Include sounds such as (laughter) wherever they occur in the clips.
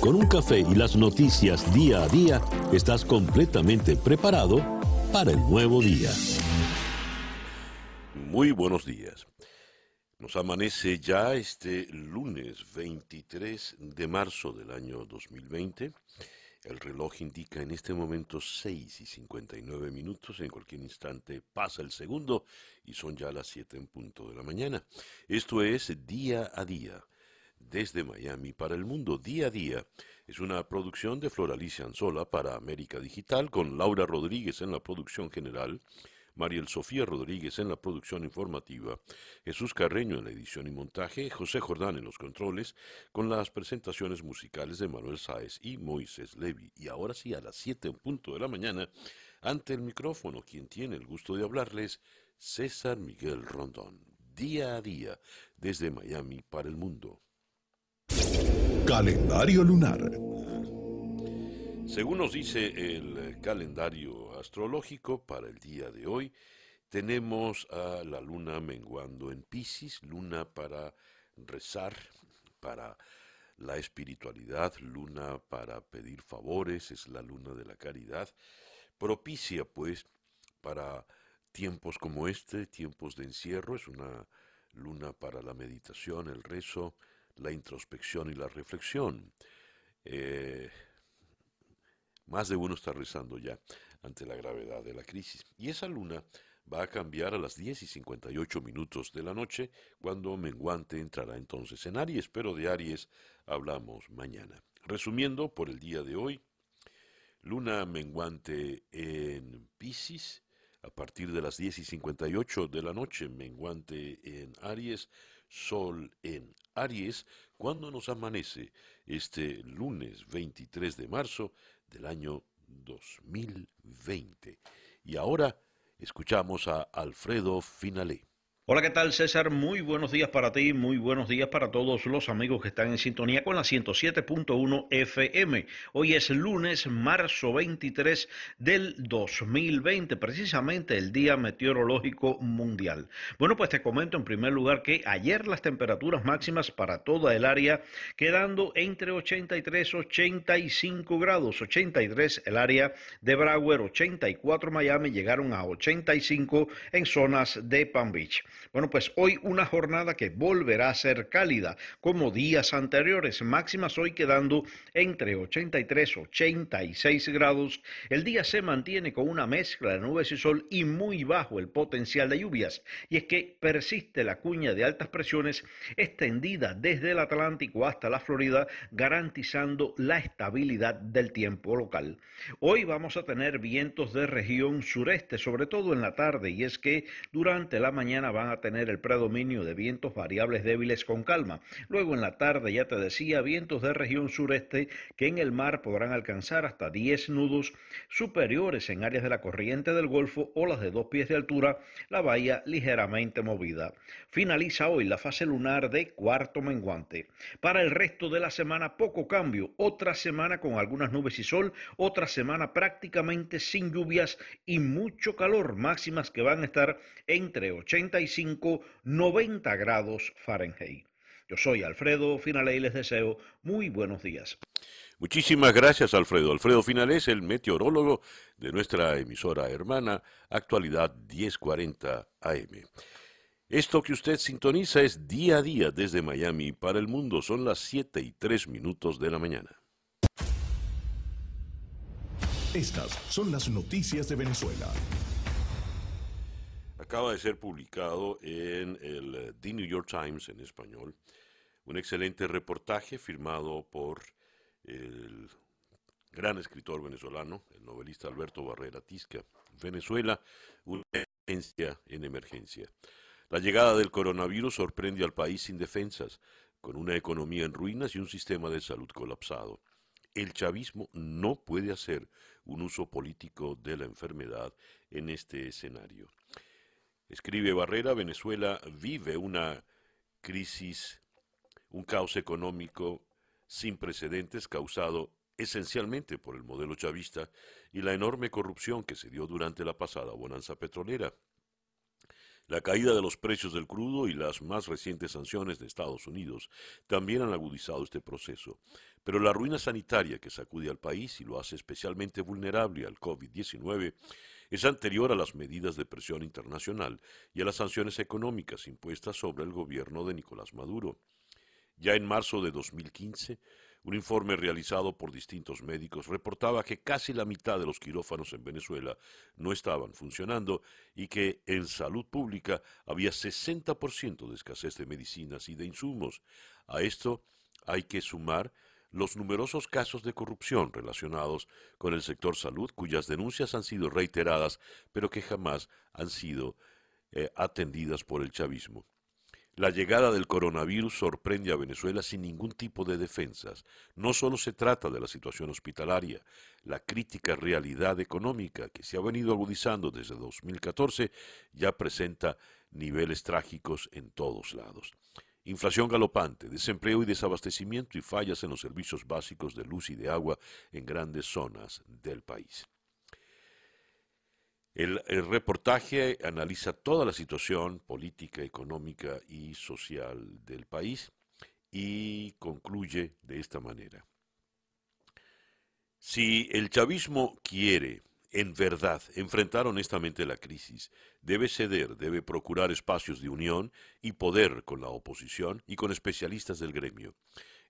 Con un café y las noticias día a día, estás completamente preparado para el nuevo día. Muy buenos días. Nos amanece ya este lunes 23 de marzo del año 2020. El reloj indica en este momento 6 y 59 minutos. En cualquier instante pasa el segundo y son ya las 7 en punto de la mañana. Esto es Día a Día. Desde Miami para el mundo, Día a Día es una producción de Floralicia Anzola para América Digital con Laura Rodríguez en la producción general Mariel Sofía Rodríguez en la producción informativa, Jesús Carreño en la edición y montaje, José Jordán en los controles, con las presentaciones musicales de Manuel Sáez y Moisés Levi. Y ahora sí, a las 7 en punto de la mañana, ante el micrófono, quien tiene el gusto de hablarles, César Miguel Rondón, día a día, desde Miami para el mundo. Calendario lunar. Según nos dice el calendario astrológico para el día de hoy, tenemos a la luna menguando en Pisces, luna para rezar, para la espiritualidad, luna para pedir favores, es la luna de la caridad, propicia pues para tiempos como este, tiempos de encierro, es una luna para la meditación, el rezo, la introspección y la reflexión. Eh, más de uno está rezando ya ante la gravedad de la crisis. Y esa luna va a cambiar a las 10 y 58 minutos de la noche, cuando Menguante entrará entonces en Aries, pero de Aries hablamos mañana. Resumiendo, por el día de hoy, luna menguante en Pisces, a partir de las 10 y 58 de la noche, menguante en Aries, sol en Aries, cuando nos amanece este lunes 23 de marzo, del año 2020. Y ahora escuchamos a Alfredo Finalé. Hola, ¿qué tal César? Muy buenos días para ti, muy buenos días para todos los amigos que están en sintonía con la 107.1 FM. Hoy es lunes, marzo 23 del 2020, precisamente el Día Meteorológico Mundial. Bueno, pues te comento en primer lugar que ayer las temperaturas máximas para toda el área quedando entre 83 y 85 grados, 83 el área de Broward, 84 Miami, llegaron a 85 en zonas de Palm Beach. Bueno, pues hoy una jornada que volverá a ser cálida como días anteriores, máximas hoy quedando entre 83 y 86 grados. El día se mantiene con una mezcla de nubes y sol y muy bajo el potencial de lluvias. Y es que persiste la cuña de altas presiones extendida desde el Atlántico hasta la Florida, garantizando la estabilidad del tiempo local. Hoy vamos a tener vientos de región sureste, sobre todo en la tarde, y es que durante la mañana van a tener el predominio de vientos variables débiles con calma. Luego en la tarde, ya te decía, vientos de región sureste que en el mar podrán alcanzar hasta 10 nudos superiores en áreas de la corriente del Golfo, olas de dos pies de altura, la bahía ligeramente movida. Finaliza hoy la fase lunar de cuarto menguante. Para el resto de la semana, poco cambio. Otra semana con algunas nubes y sol, otra semana prácticamente sin lluvias y mucho calor, máximas que van a estar entre 85 90 grados Fahrenheit. Yo soy Alfredo Finale y les deseo muy buenos días. Muchísimas gracias, Alfredo. Alfredo Finale es el meteorólogo de nuestra emisora hermana, actualidad 1040 AM. Esto que usted sintoniza es día a día desde Miami para el mundo. Son las 7 y 3 minutos de la mañana. Estas son las noticias de Venezuela acaba de ser publicado en el eh, The New York Times en español un excelente reportaje firmado por el gran escritor venezolano, el novelista Alberto Barrera Tisca. Venezuela, una emergencia en emergencia. La llegada del coronavirus sorprende al país sin defensas, con una economía en ruinas y un sistema de salud colapsado. El chavismo no puede hacer un uso político de la enfermedad en este escenario. Escribe Barrera, Venezuela vive una crisis, un caos económico sin precedentes causado esencialmente por el modelo chavista y la enorme corrupción que se dio durante la pasada bonanza petrolera. La caída de los precios del crudo y las más recientes sanciones de Estados Unidos también han agudizado este proceso, pero la ruina sanitaria que sacude al país y lo hace especialmente vulnerable al COVID-19 es anterior a las medidas de presión internacional y a las sanciones económicas impuestas sobre el gobierno de Nicolás Maduro. Ya en marzo de 2015, un informe realizado por distintos médicos reportaba que casi la mitad de los quirófanos en Venezuela no estaban funcionando y que en salud pública había 60% de escasez de medicinas y de insumos. A esto hay que sumar los numerosos casos de corrupción relacionados con el sector salud, cuyas denuncias han sido reiteradas, pero que jamás han sido eh, atendidas por el chavismo. La llegada del coronavirus sorprende a Venezuela sin ningún tipo de defensas. No solo se trata de la situación hospitalaria, la crítica realidad económica que se ha venido agudizando desde 2014 ya presenta niveles trágicos en todos lados. Inflación galopante, desempleo y desabastecimiento y fallas en los servicios básicos de luz y de agua en grandes zonas del país. El, reportaje analiza toda la situación política, económica y social del país y concluye de esta manera. Si el chavismo quiere en verdad, enfrentar honestamente la crisis, debe ceder, debe procurar espacios de unión y poder con la oposición y con especialistas del gremio.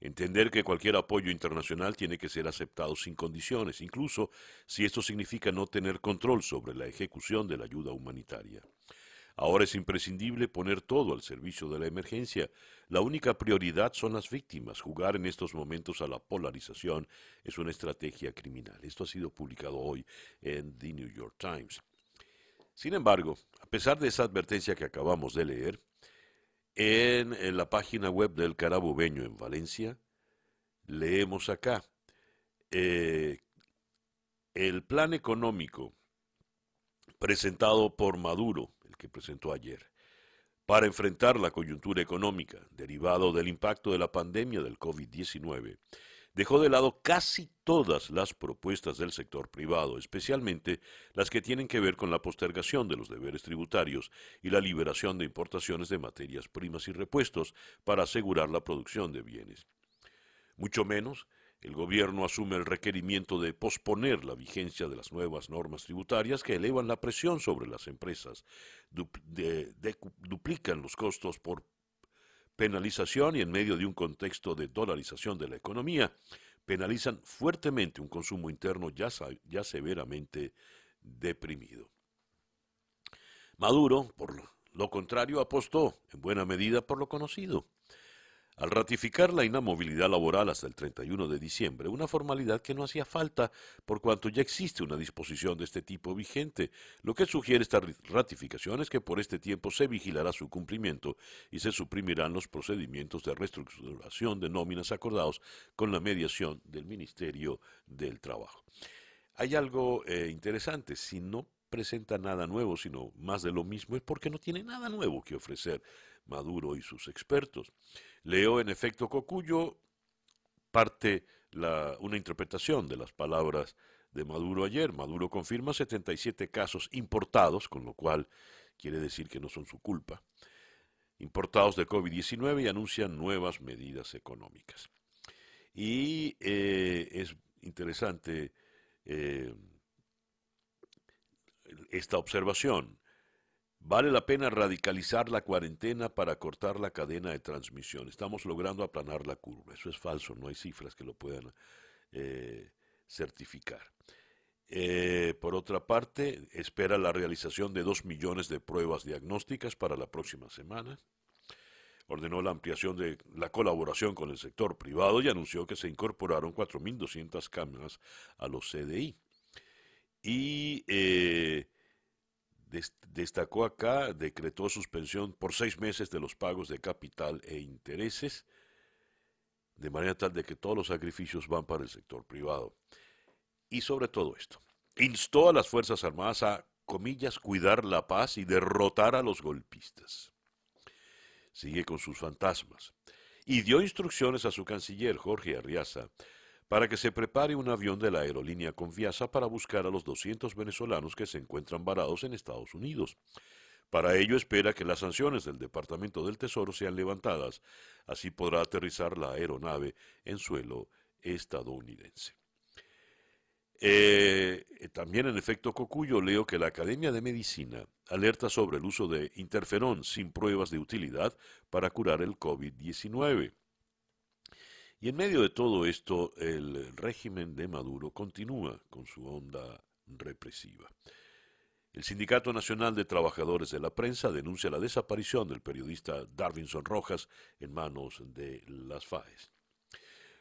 Entender que cualquier apoyo internacional tiene que ser aceptado sin condiciones, incluso si esto significa no tener control sobre la ejecución de la ayuda humanitaria. Ahora es imprescindible poner todo al servicio de la emergencia. La única prioridad son las víctimas. Jugar en estos momentos a la polarización es una estrategia criminal. Esto ha sido publicado hoy en The New York Times. Sin embargo, a pesar de esa advertencia que acabamos de leer, en, la página web del Carabobeño en Valencia, leemos acá, eh, el plan económico presentado por Maduro que presentó ayer para enfrentar la coyuntura económica derivado del impacto de la pandemia del COVID-19, dejó de lado casi todas las propuestas del sector privado, especialmente las que tienen que ver con la postergación de los deberes tributarios y la liberación de importaciones de materias primas y repuestos para asegurar la producción de bienes. Mucho menos el gobierno asume el requerimiento de posponer la vigencia de las nuevas normas tributarias que elevan la presión sobre las empresas, duplican los costos por penalización y en medio de un contexto de dolarización de la economía, penalizan fuertemente un consumo interno ya, severamente deprimido. Maduro, por lo contrario, apostó en buena medida por lo conocido al ratificar la inamovilidad laboral hasta el 31 de diciembre, una formalidad que no hacía falta por cuanto ya existe una disposición de este tipo vigente, lo que sugiere esta ratificación es que por este tiempo se vigilará su cumplimiento y se suprimirán los procedimientos de reestructuración de nóminas acordados con la mediación del Ministerio del Trabajo. Hay algo eh, interesante, si no presenta nada nuevo, sino más de lo mismo, es porque no tiene nada nuevo que ofrecer Maduro y sus expertos. Leo en efecto Cocuyo parte una interpretación de las palabras de Maduro ayer. Maduro confirma 77 casos importados, con lo cual quiere decir que no son su culpa, importados de COVID-19 y anuncian nuevas medidas económicas. Y eh, es interesante eh, esta observación. Vale la pena radicalizar la cuarentena para cortar la cadena de transmisión. Estamos logrando aplanar la curva. Eso es falso, no hay cifras que lo puedan eh, certificar. Eh, por otra parte, espera la realización de dos millones de pruebas diagnósticas para la próxima semana. Ordenó la ampliación de la colaboración con el sector privado y anunció que se incorporaron 4.200 cámaras a los CDI. Y eh, destacó acá, decretó suspensión por seis meses de los pagos de capital e intereses, de manera tal de que todos los sacrificios van para el sector privado. Y sobre todo esto, instó a las Fuerzas Armadas a, comillas, cuidar la paz y derrotar a los golpistas. Sigue con sus fantasmas. Y dio instrucciones a su canciller, Jorge Arriaza, para que se prepare un avión de la aerolínea Confianza para buscar a los 200 venezolanos que se encuentran varados en Estados Unidos. Para ello espera que las sanciones del Departamento del Tesoro sean levantadas, así podrá aterrizar la aeronave en suelo estadounidense. Eh, también en efecto Cocuyo leo que la Academia de Medicina alerta sobre el uso de interferón sin pruebas de utilidad para curar el COVID-19. Y en medio de todo esto, el régimen de Maduro continúa con su onda represiva. El Sindicato Nacional de Trabajadores de la Prensa denuncia la desaparición del periodista Darvinson Rojas en manos de las FAES.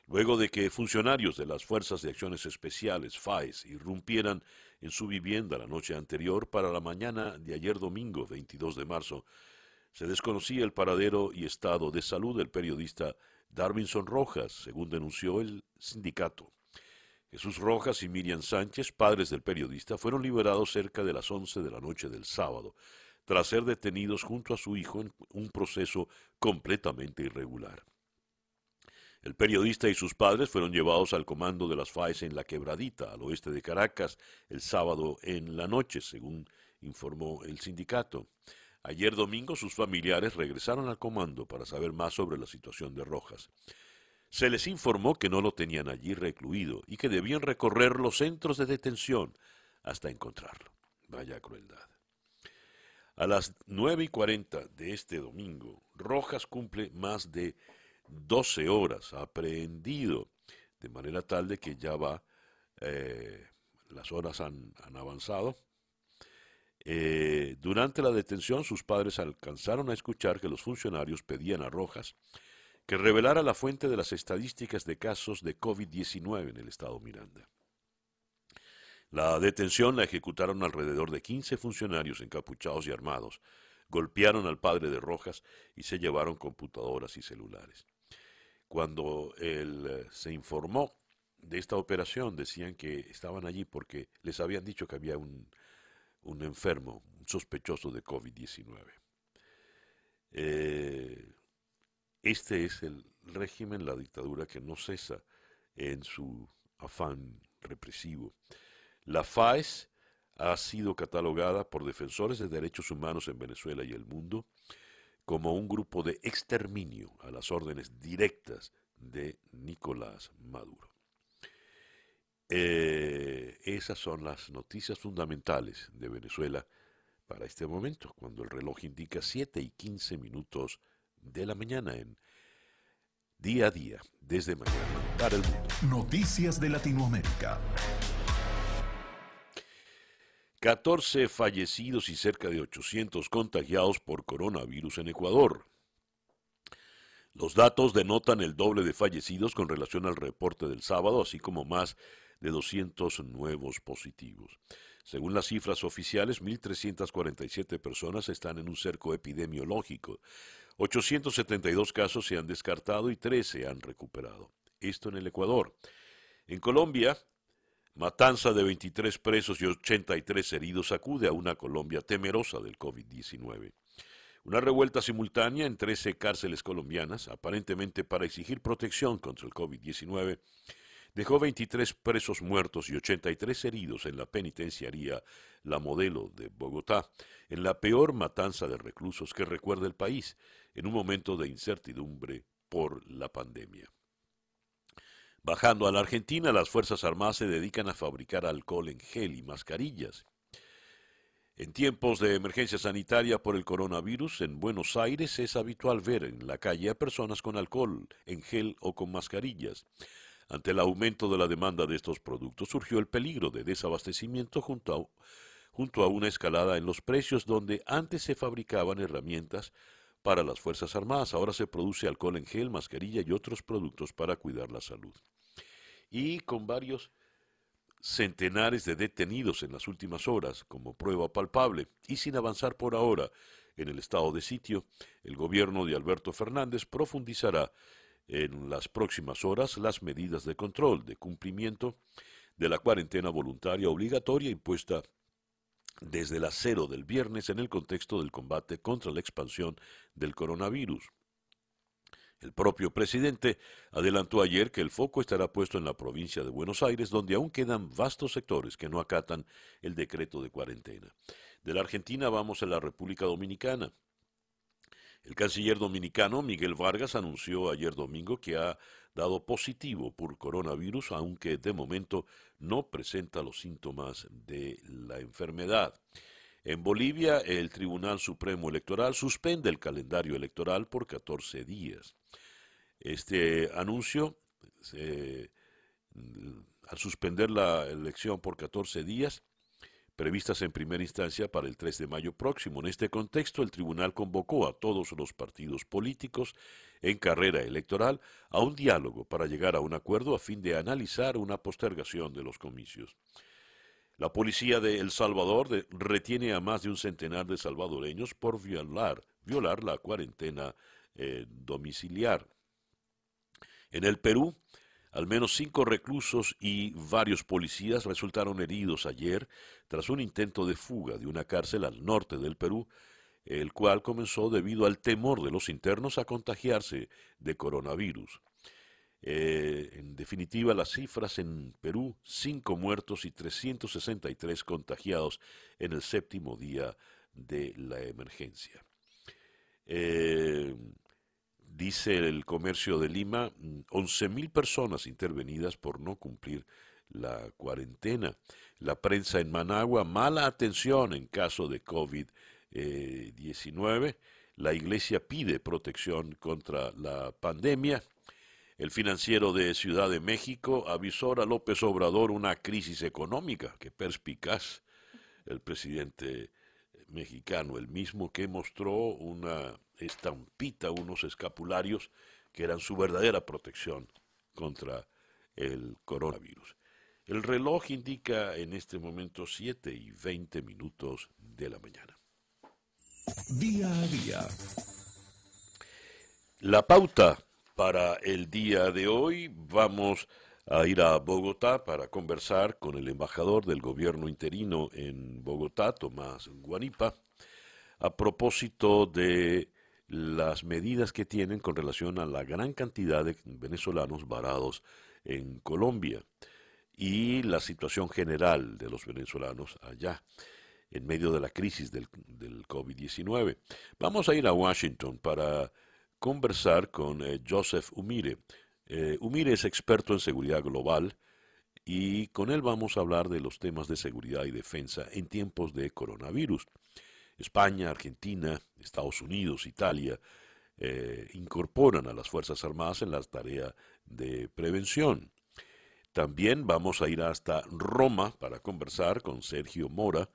Luego de que funcionarios de las Fuerzas de Acciones Especiales, FAES, irrumpieran en su vivienda la noche anterior para la mañana de ayer domingo 22 de marzo, se desconocía el paradero y estado de salud del periodista Darwinson Rojas, según denunció el sindicato. Jesús Rojas y Miriam Sánchez, padres del periodista, fueron liberados cerca de las 11 de la noche del sábado, tras ser detenidos junto a su hijo en un proceso completamente irregular. El periodista y sus padres fueron llevados al comando de las FAES en La Quebradita, al oeste de Caracas, el sábado en la noche, según informó el sindicato. Ayer domingo sus familiares regresaron al comando para saber más sobre la situación de Rojas. Se les informó que no lo tenían allí recluido y que debían recorrer los centros de detención hasta encontrarlo. Vaya crueldad. A las nueve y cuarenta de este domingo, Rojas cumple más de 12 horas aprehendido, de manera tal de que ya va, eh, las horas han, avanzado. Eh, durante la detención, sus padres alcanzaron a escuchar que los funcionarios pedían a Rojas que revelara la fuente de las estadísticas de casos de COVID-19 en el estado Miranda. La detención la ejecutaron alrededor de 15 funcionarios encapuchados y armados, golpearon al padre de Rojas y se llevaron computadoras y celulares. Cuando él eh, se informó de esta operación, decían que estaban allí porque les habían dicho que había un, enfermo, un sospechoso de COVID-19. Eh, este es el régimen, la dictadura que no cesa en su afán represivo. La FAES ha sido catalogada por defensores de derechos humanos en Venezuela y el mundo como un grupo de exterminio a las órdenes directas de Nicolás Maduro. Eh, esas son las noticias fundamentales de Venezuela para este momento, cuando el reloj indica 7 y 15 minutos de la mañana en día a día, desde mañana para el mundo. Noticias de Latinoamérica. 14 fallecidos y cerca de 800 contagiados por coronavirus en Ecuador. Los datos denotan el doble de fallecidos con relación al reporte del sábado, así como más de 200 nuevos positivos. Según las cifras oficiales, 1.347 personas están en un cerco epidemiológico. 872 casos se han descartado y 13 se han recuperado. Esto en el Ecuador. En Colombia, Matanza de 23 presos y 83 heridos acude a una Colombia temerosa del COVID-19. Una revuelta simultánea en 13 cárceles colombianas, aparentemente para exigir protección contra el COVID-19, dejó 23 presos muertos y 83 heridos en la penitenciaría La Modelo de Bogotá, en la peor matanza de reclusos que recuerda el país, en un momento de incertidumbre por la pandemia. Bajando a la Argentina, las Fuerzas Armadas se dedican a fabricar alcohol en gel y mascarillas. En tiempos de emergencia sanitaria por el coronavirus, en Buenos Aires es habitual ver en la calle a personas con alcohol en gel o con mascarillas. Ante el aumento de la demanda de estos productos surgió el peligro de desabastecimiento junto a, junto a una escalada en los precios donde antes se fabricaban herramientas para las Fuerzas Armadas, ahora se produce alcohol en gel, mascarilla y otros productos para cuidar la salud. Y con varios centenares de detenidos en las últimas horas como prueba palpable y sin avanzar por ahora en el estado de sitio, el gobierno de Alberto Fernández profundizará en las próximas horas las medidas de control, de cumplimiento de la cuarentena voluntaria obligatoria impuesta desde las cero del viernes en el contexto del combate contra la expansión del coronavirus. El propio presidente adelantó ayer que el foco estará puesto en la provincia de Buenos Aires, donde aún quedan vastos sectores que no acatan el decreto de cuarentena. De la Argentina vamos a la República Dominicana. El canciller dominicano Miguel Vargas anunció ayer domingo que ha dado positivo por coronavirus, aunque de momento no presenta los síntomas de la enfermedad. En Bolivia, el Tribunal Supremo Electoral suspende el calendario electoral por 14 días. Este anuncio, al suspender la elección por 14 días, previstas en primera instancia para el 3 de mayo próximo. En este contexto, el tribunal convocó a todos los partidos políticos en carrera electoral a un diálogo para llegar a un acuerdo a fin de analizar una postergación de los comicios. La policía de El Salvador retiene a más de un centenar de salvadoreños por violar, violar la cuarentena eh, domiciliar. En el Perú, al menos cinco reclusos y varios policías resultaron heridos ayer tras un intento de fuga de una cárcel al norte del Perú, el cual comenzó debido al temor de los internos a contagiarse de coronavirus. Eh, en definitiva, las cifras en Perú, cinco muertos y 363 contagiados en el séptimo día de la emergencia. Eh, Dice el comercio de Lima, 11.000 personas intervenidas por no cumplir la cuarentena. La prensa en Managua, mala atención en caso de COVID-19. La iglesia pide protección contra la pandemia. El financiero de Ciudad de México avisó a López Obrador una crisis económica. Qué perspicaz el presidente mexicano, el mismo que mostró una estampita, unos escapularios que eran su verdadera protección contra el coronavirus. El reloj indica en este momento 7 y 20 minutos de la mañana. Día a día. La pauta para el día de hoy, vamos a ir a Bogotá para conversar con el embajador del gobierno interino en Bogotá, Tomás Guanipa, a propósito de las medidas que tienen con relación a la gran cantidad de venezolanos varados en Colombia y la situación general de los venezolanos allá en medio de la crisis del, COVID-19. Vamos a ir a Washington para conversar con eh, Joseph Umire. Eh, Umire es experto en seguridad global y con él vamos a hablar de los temas de seguridad y defensa en tiempos de coronavirus. España, Argentina, Estados Unidos, Italia, eh, incorporan a las Fuerzas Armadas en la tarea de prevención. También vamos a ir hasta Roma para conversar con Sergio Mora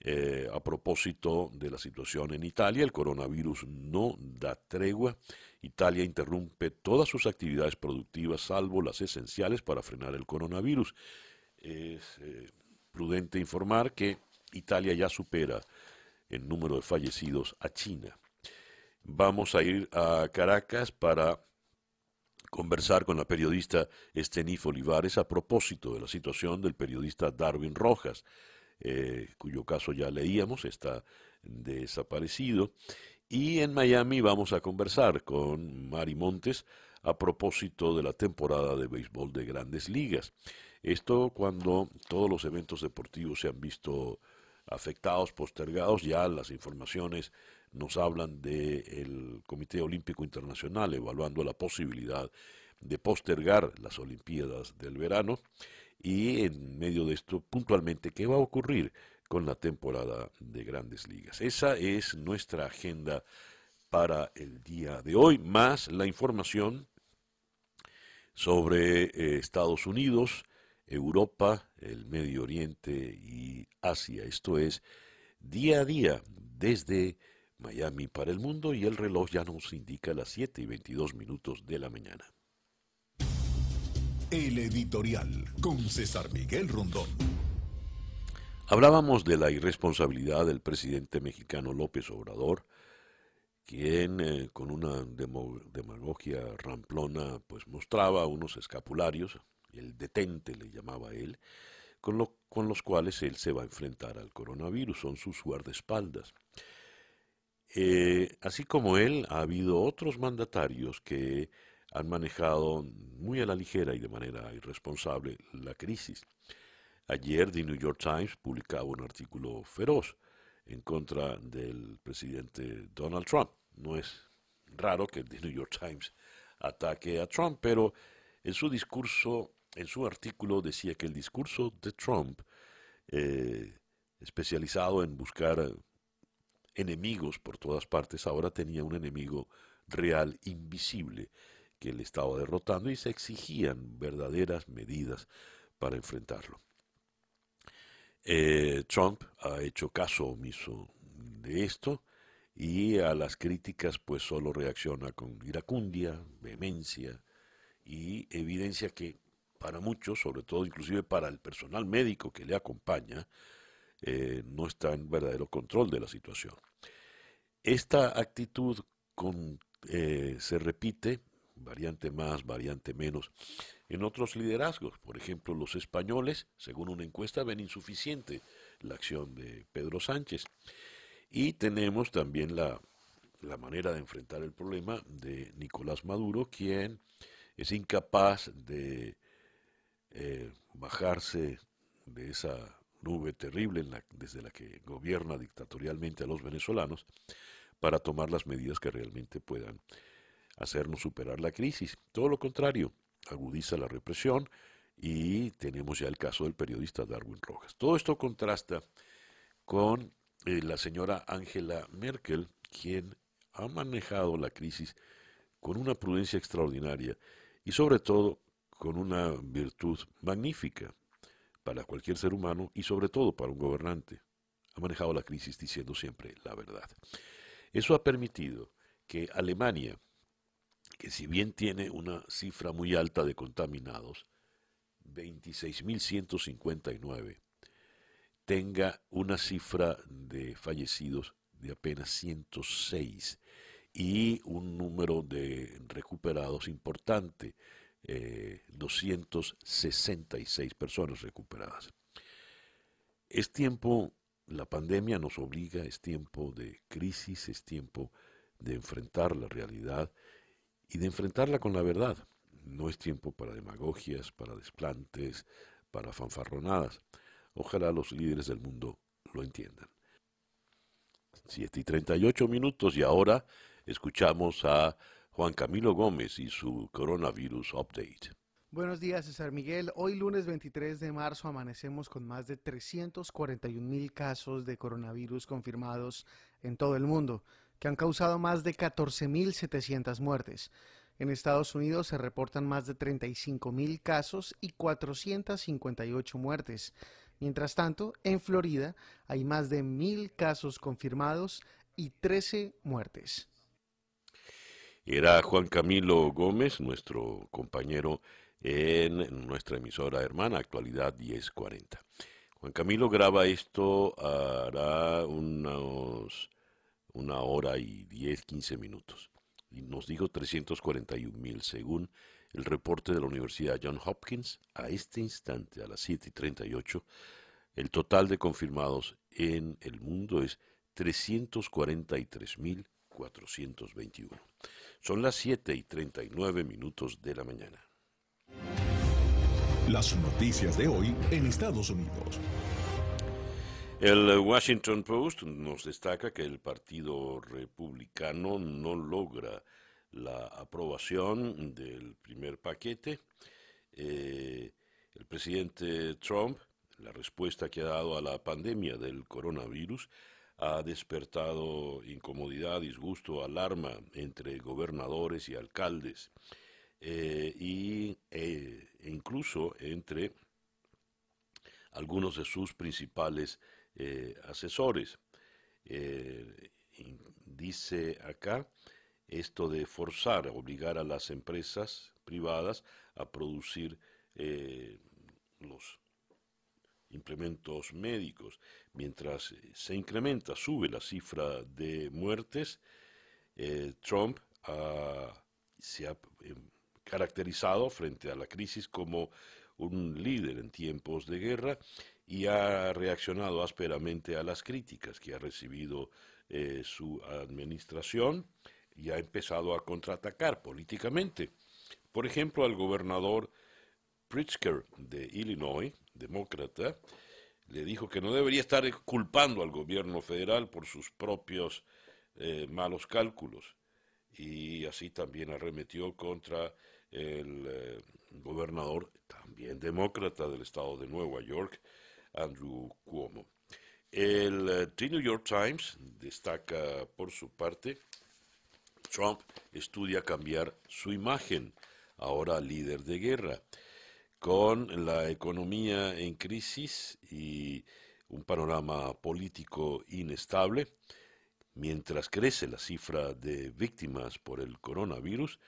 eh, a propósito de la situación en Italia. El coronavirus no da tregua. Italia interrumpe todas sus actividades productivas salvo las esenciales para frenar el coronavirus. Es eh, prudente informar que Italia ya supera el número de fallecidos a China. Vamos a ir a Caracas para conversar con la periodista Estenif Olivares a propósito de la situación del periodista Darwin Rojas, eh, cuyo caso ya leíamos, está desaparecido. Y en Miami vamos a conversar con Mari Montes a propósito de la temporada de béisbol de grandes ligas. Esto cuando todos los eventos deportivos se han visto afectados, postergados, ya las informaciones nos hablan del Comité Olímpico Internacional evaluando la posibilidad de postergar las Olimpiadas del verano y en medio de esto puntualmente qué va a ocurrir con la temporada de grandes ligas. Esa es nuestra agenda para el día de hoy, más la información sobre eh, Estados Unidos, Europa, el Medio Oriente y Asia. Esto es día a día desde Miami para el mundo y el reloj ya nos indica las 7 y 22 minutos de la mañana. El editorial con César Miguel Rondón. Hablábamos de la irresponsabilidad del presidente mexicano López Obrador, quien eh, con una demagogia ramplona pues mostraba unos escapularios el detente le llamaba él, con, con los cuales él se va a enfrentar al coronavirus, son sus guardaespaldas. Eh, así como él, ha habido otros mandatarios que han manejado muy a la ligera y de manera irresponsable la crisis. Ayer The New York Times publicaba un artículo feroz en contra del presidente Donald Trump. No es raro que el New York Times ataque a Trump, pero en su discurso, en su artículo decía que el discurso de Trump, eh, especializado en buscar enemigos por todas partes, ahora tenía un enemigo real, invisible, que le estaba derrotando y se exigían verdaderas medidas para enfrentarlo. Eh, Trump ha hecho caso omiso de esto y a las críticas pues solo reacciona con iracundia, vehemencia y evidencia que para muchos, sobre todo inclusive para el personal médico que le acompaña, eh, no está en verdadero control de la situación. Esta actitud eh, se repite, variante más, variante menos, en otros liderazgos. Por ejemplo, los españoles, según una encuesta, ven insuficiente la acción de Pedro Sánchez. Y tenemos también la, manera de enfrentar el problema de Nicolás Maduro, quien es incapaz de eh, bajarse de esa nube terrible desde la que gobierna dictatorialmente a los venezolanos para tomar las medidas que realmente puedan hacernos superar la crisis. Todo lo contrario, agudiza la represión y tenemos ya el caso del periodista Darwin Rojas. Todo esto contrasta con eh, la señora Angela Merkel, quien ha manejado la crisis con una prudencia extraordinaria y sobre todo con una virtud magnífica para cualquier ser humano y sobre todo para un gobernante. Ha manejado la crisis diciendo siempre la verdad. Eso ha permitido que Alemania, que si bien tiene una cifra muy alta de contaminados, 26.159, tenga una cifra de fallecidos de apenas 106 y un número de recuperados importante, 266 eh, personas recuperadas. Es tiempo, la pandemia nos obliga, es tiempo de crisis, es tiempo de enfrentar la realidad y de enfrentarla con la verdad. No es tiempo para demagogias, para desplantes, para fanfarronadas. Ojalá los líderes del mundo lo entiendan. 7 y 38 minutos y ahora escuchamos a Juan Camilo Gómez y su coronavirus update. Buenos días, César Miguel. Hoy lunes 23 de marzo amanecemos con más de 341 mil casos de coronavirus confirmados en todo el mundo que han causado más de 14.700 muertes. En Estados Unidos se reportan más de 35.000 casos y 458 muertes. Mientras tanto, en Florida hay más de 1.000 casos confirmados y 13 muertes. Era Juan Camilo Gómez, nuestro compañero en nuestra emisora hermana, actualidad 1040. Juan Camilo graba esto hará unos una hora y 10, 15 minutos. Y nos dijo 341 mil, según el reporte de la Universidad John Hopkins, a este instante, a las 7 y 38, el total de confirmados en el mundo es 343 mil 421. Son las 7 y 39 minutos de la mañana. Las noticias de hoy en Estados Unidos. El Washington Post nos destaca que el Partido Republicano no logra la aprobación del primer paquete. Eh, el presidente Trump, la respuesta que ha dado a la pandemia del coronavirus, ha despertado incomodidad, disgusto, alarma entre gobernadores y alcaldes eh, y, e incluso entre algunos de sus principales eh, asesores. Eh, dice acá esto de forzar, obligar a las empresas privadas a producir eh, los implementos médicos. Mientras se incrementa, sube la cifra de muertes, Trump se ha caracterizado frente a la crisis como un líder en tiempos de guerra y ha reaccionado ásperamente a las críticas que ha recibido eh, su administración y ha empezado a contraatacar políticamente. Por ejemplo, al gobernador Pritzker de Illinois, demócrata, le dijo que no debería estar culpando al gobierno federal por sus propios eh, malos cálculos. Y así también arremetió contra el eh, gobernador, también demócrata del estado de Nueva York, Andrew Cuomo. El eh, The New York Times destaca por su parte, Trump estudia cambiar su imagen, ahora líder de guerra, con la economía en crisis y un panorama político inestable. Mientras crece la cifra de víctimas por el coronavirus,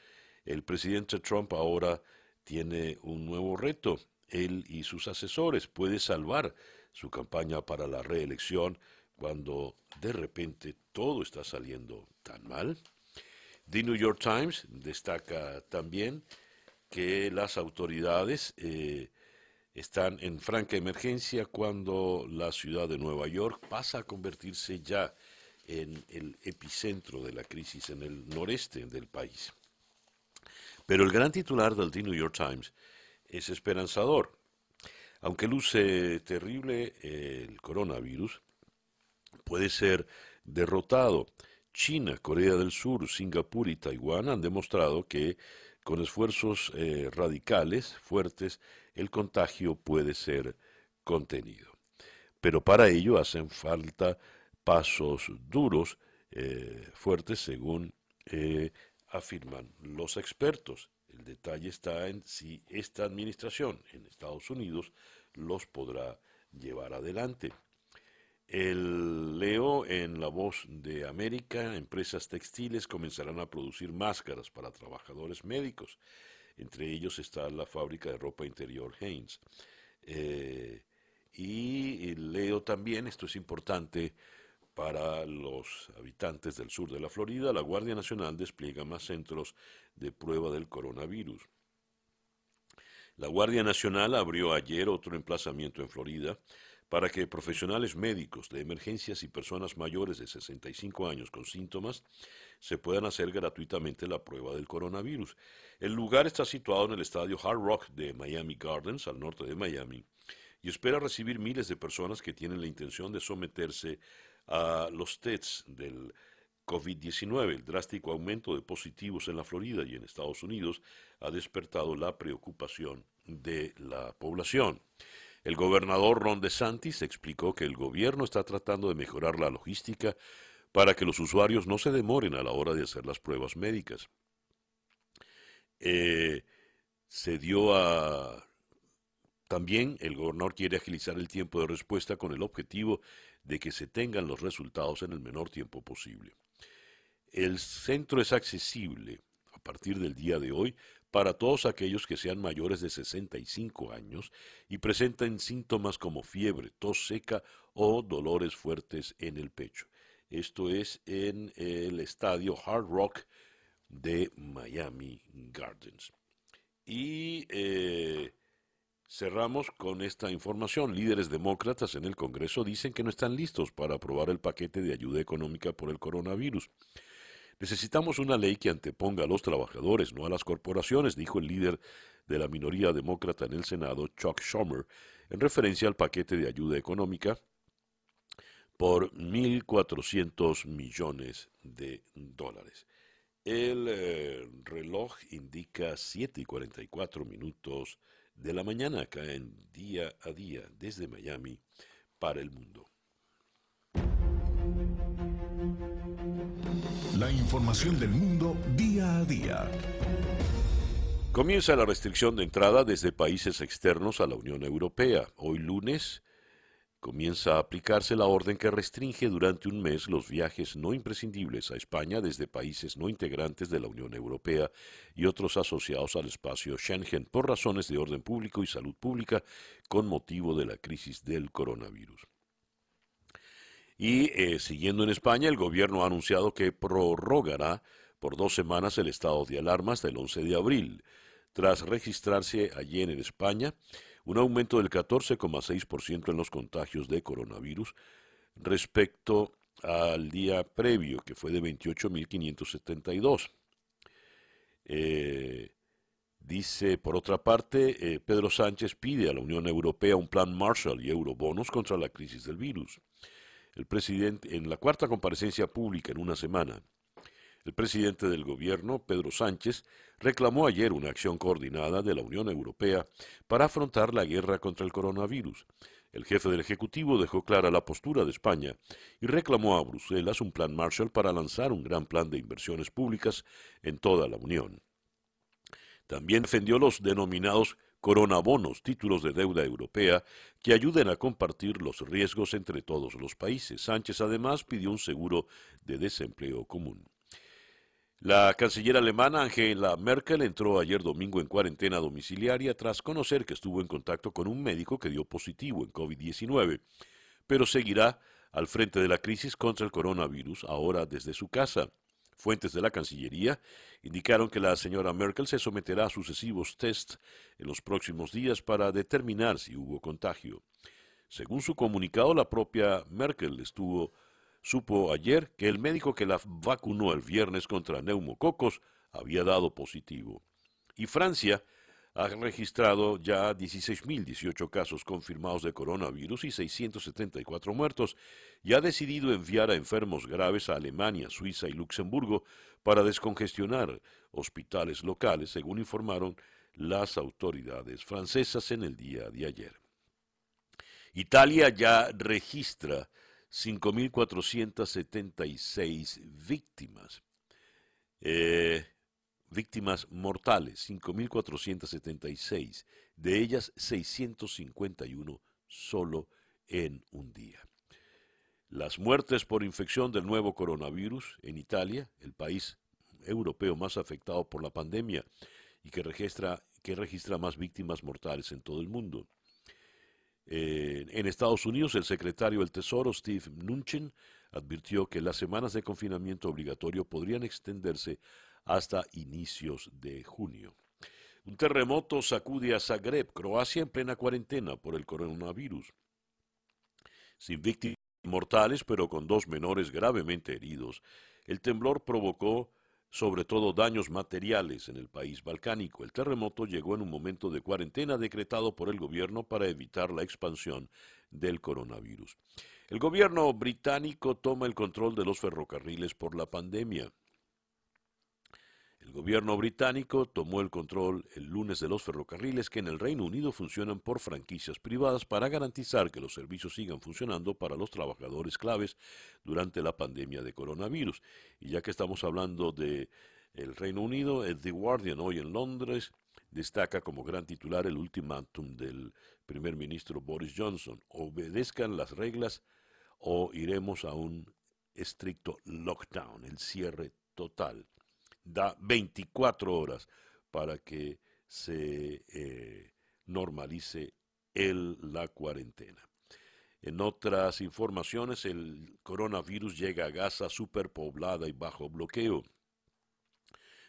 el presidente Trump ahora tiene un nuevo reto. Él y sus asesores puede salvar su campaña para la reelección cuando de repente todo está saliendo tan mal. The New York Times destaca también que las autoridades eh, están en franca emergencia cuando la ciudad de Nueva York pasa a convertirse ya en el epicentro de la crisis en el noreste del país. Pero el gran titular del The New York Times es esperanzador. Aunque luce terrible, el coronavirus puede ser derrotado. China, Corea del Sur, Singapur y Taiwán han demostrado que con esfuerzos eh, radicales, fuertes, el contagio puede ser contenido. Pero para ello hacen falta pasos duros, eh, fuertes, según eh, afirman los expertos. El detalle está en si esta administración en Estados Unidos los podrá llevar adelante. El leo en La Voz de América, empresas textiles comenzarán a producir máscaras para trabajadores médicos. Entre ellos está la fábrica de ropa interior Haynes. Eh, y leo también, esto es importante, para los habitantes del sur de la Florida, la Guardia Nacional despliega más centros de prueba del coronavirus. La Guardia Nacional abrió ayer otro emplazamiento en Florida para que profesionales médicos de emergencias y personas mayores de 65 años con síntomas se puedan hacer gratuitamente la prueba del coronavirus. El lugar está situado en el estadio Hard Rock de Miami Gardens, al norte de Miami, y espera recibir miles de personas que tienen la intención de someterse a los tests del COVID-19. El drástico aumento de positivos en la Florida y en Estados Unidos ha despertado la preocupación de la población. El gobernador Ron DeSantis explicó que el gobierno está tratando de mejorar la logística para que los usuarios no se demoren a la hora de hacer las pruebas médicas. Eh, se dio a... También el gobernador quiere agilizar el tiempo de respuesta con el objetivo de que se tengan los resultados en el menor tiempo posible. El centro es accesible a partir del día de hoy para todos aquellos que sean mayores de 65 años y presenten síntomas como fiebre, tos seca o dolores fuertes en el pecho. Esto es en el estadio Hard Rock de Miami Gardens. Y eh, Cerramos con esta información. Líderes demócratas en el Congreso dicen que no están listos para aprobar el paquete de ayuda económica por el coronavirus. Necesitamos una ley que anteponga a los trabajadores, no a las corporaciones, dijo el líder de la minoría demócrata en el Senado, Chuck Schumer, en referencia al paquete de ayuda económica por 1.400 millones de dólares. El eh, reloj indica 7 y 44 minutos de la mañana acá en Día a Día desde Miami para el mundo. La información del mundo día a día. Comienza la restricción de entrada desde países externos a la Unión Europea. Hoy lunes comienza a aplicarse la orden que restringe durante un mes los viajes no imprescindibles a España desde países no integrantes de la Unión Europea y otros asociados al espacio Schengen por razones de orden público y salud pública con motivo de la crisis del coronavirus. Y eh, siguiendo en España, el gobierno ha anunciado que prorrogará por dos semanas el estado de alarma hasta el 11 de abril. Tras registrarse allí en España, un aumento del 14,6% en los contagios de coronavirus respecto al día previo, que fue de 28.572. Eh, Dice, por otra parte, eh, Pedro Sánchez pide a la Unión Europea un plan Marshall y eurobonos contra la crisis del virus. El presidente, en la cuarta comparecencia pública en una semana, el presidente del gobierno, Pedro Sánchez, reclamó ayer una acción coordinada de la Unión Europea para afrontar la guerra contra el coronavirus. El jefe del Ejecutivo dejó clara la postura de España y reclamó a Bruselas un plan Marshall para lanzar un gran plan de inversiones públicas en toda la Unión. También defendió los denominados coronabonos, títulos de deuda europea, que ayuden a compartir los riesgos entre todos los países. Sánchez además pidió un seguro de desempleo común. La canciller alemana Angela Merkel entró ayer domingo en cuarentena domiciliaria tras conocer que estuvo en contacto con un médico que dio positivo en COVID-19, pero seguirá al frente de la crisis contra el coronavirus ahora desde su casa. Fuentes de la Cancillería indicaron que la señora Merkel se someterá a sucesivos tests en los próximos días para determinar si hubo contagio. Según su comunicado, la propia Merkel estuvo supo ayer que el médico que la vacunó el viernes contra neumococos había dado positivo. Y Francia ha registrado ya 16.018 casos confirmados de coronavirus y 674 muertos y ha decidido enviar a enfermos graves a Alemania, Suiza y Luxemburgo para descongestionar hospitales locales, según informaron las autoridades francesas en el día de ayer. Italia ya registra 5.476 víctimas. Eh, víctimas mortales, 5.476, de ellas 651 solo en un día. Las muertes por infección del nuevo coronavirus en Italia, el país europeo más afectado por la pandemia y que registra, que registra más víctimas mortales en todo el mundo. Eh, en Estados Unidos, el secretario del Tesoro, Steve Mnuchin, advirtió que las semanas de confinamiento obligatorio podrían extenderse hasta inicios de junio. Un terremoto sacude a Zagreb, Croacia, en plena cuarentena por el coronavirus. Sin víctimas mortales, pero con dos menores gravemente heridos, el temblor provocó sobre todo daños materiales en el país balcánico. El terremoto llegó en un momento de cuarentena decretado por el gobierno para evitar la expansión del coronavirus. El gobierno británico toma el control de los ferrocarriles por la pandemia. El gobierno británico tomó el control el lunes de los ferrocarriles que en el Reino Unido funcionan por franquicias privadas para garantizar que los servicios sigan funcionando para los trabajadores claves durante la pandemia de coronavirus. Y ya que estamos hablando de el Reino Unido, el The Guardian hoy en Londres destaca como gran titular el ultimátum del primer ministro Boris Johnson. Obedezcan las reglas o iremos a un estricto lockdown, el cierre total da 24 horas para que se eh, normalice el, la cuarentena. En otras informaciones, el coronavirus llega a Gaza superpoblada y bajo bloqueo.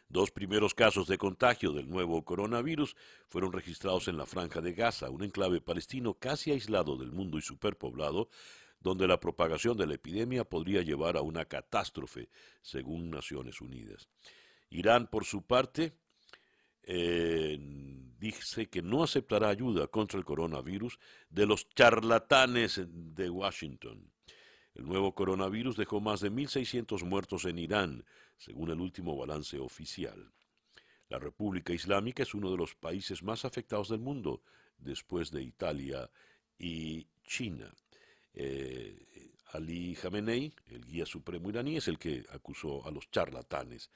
Dos primeros casos de contagio del nuevo coronavirus fueron registrados en la franja de Gaza, un enclave palestino casi aislado del mundo y superpoblado, donde la propagación de la epidemia podría llevar a una catástrofe, según Naciones Unidas. Irán, por su parte, eh, dice que no aceptará ayuda contra el coronavirus de los charlatanes de Washington. El nuevo coronavirus dejó más de 1.600 muertos en Irán, según el último balance oficial. La República Islámica es uno de los países más afectados del mundo, después de Italia y China. Eh, Ali Khamenei, el guía supremo iraní, es el que acusó a los charlatanes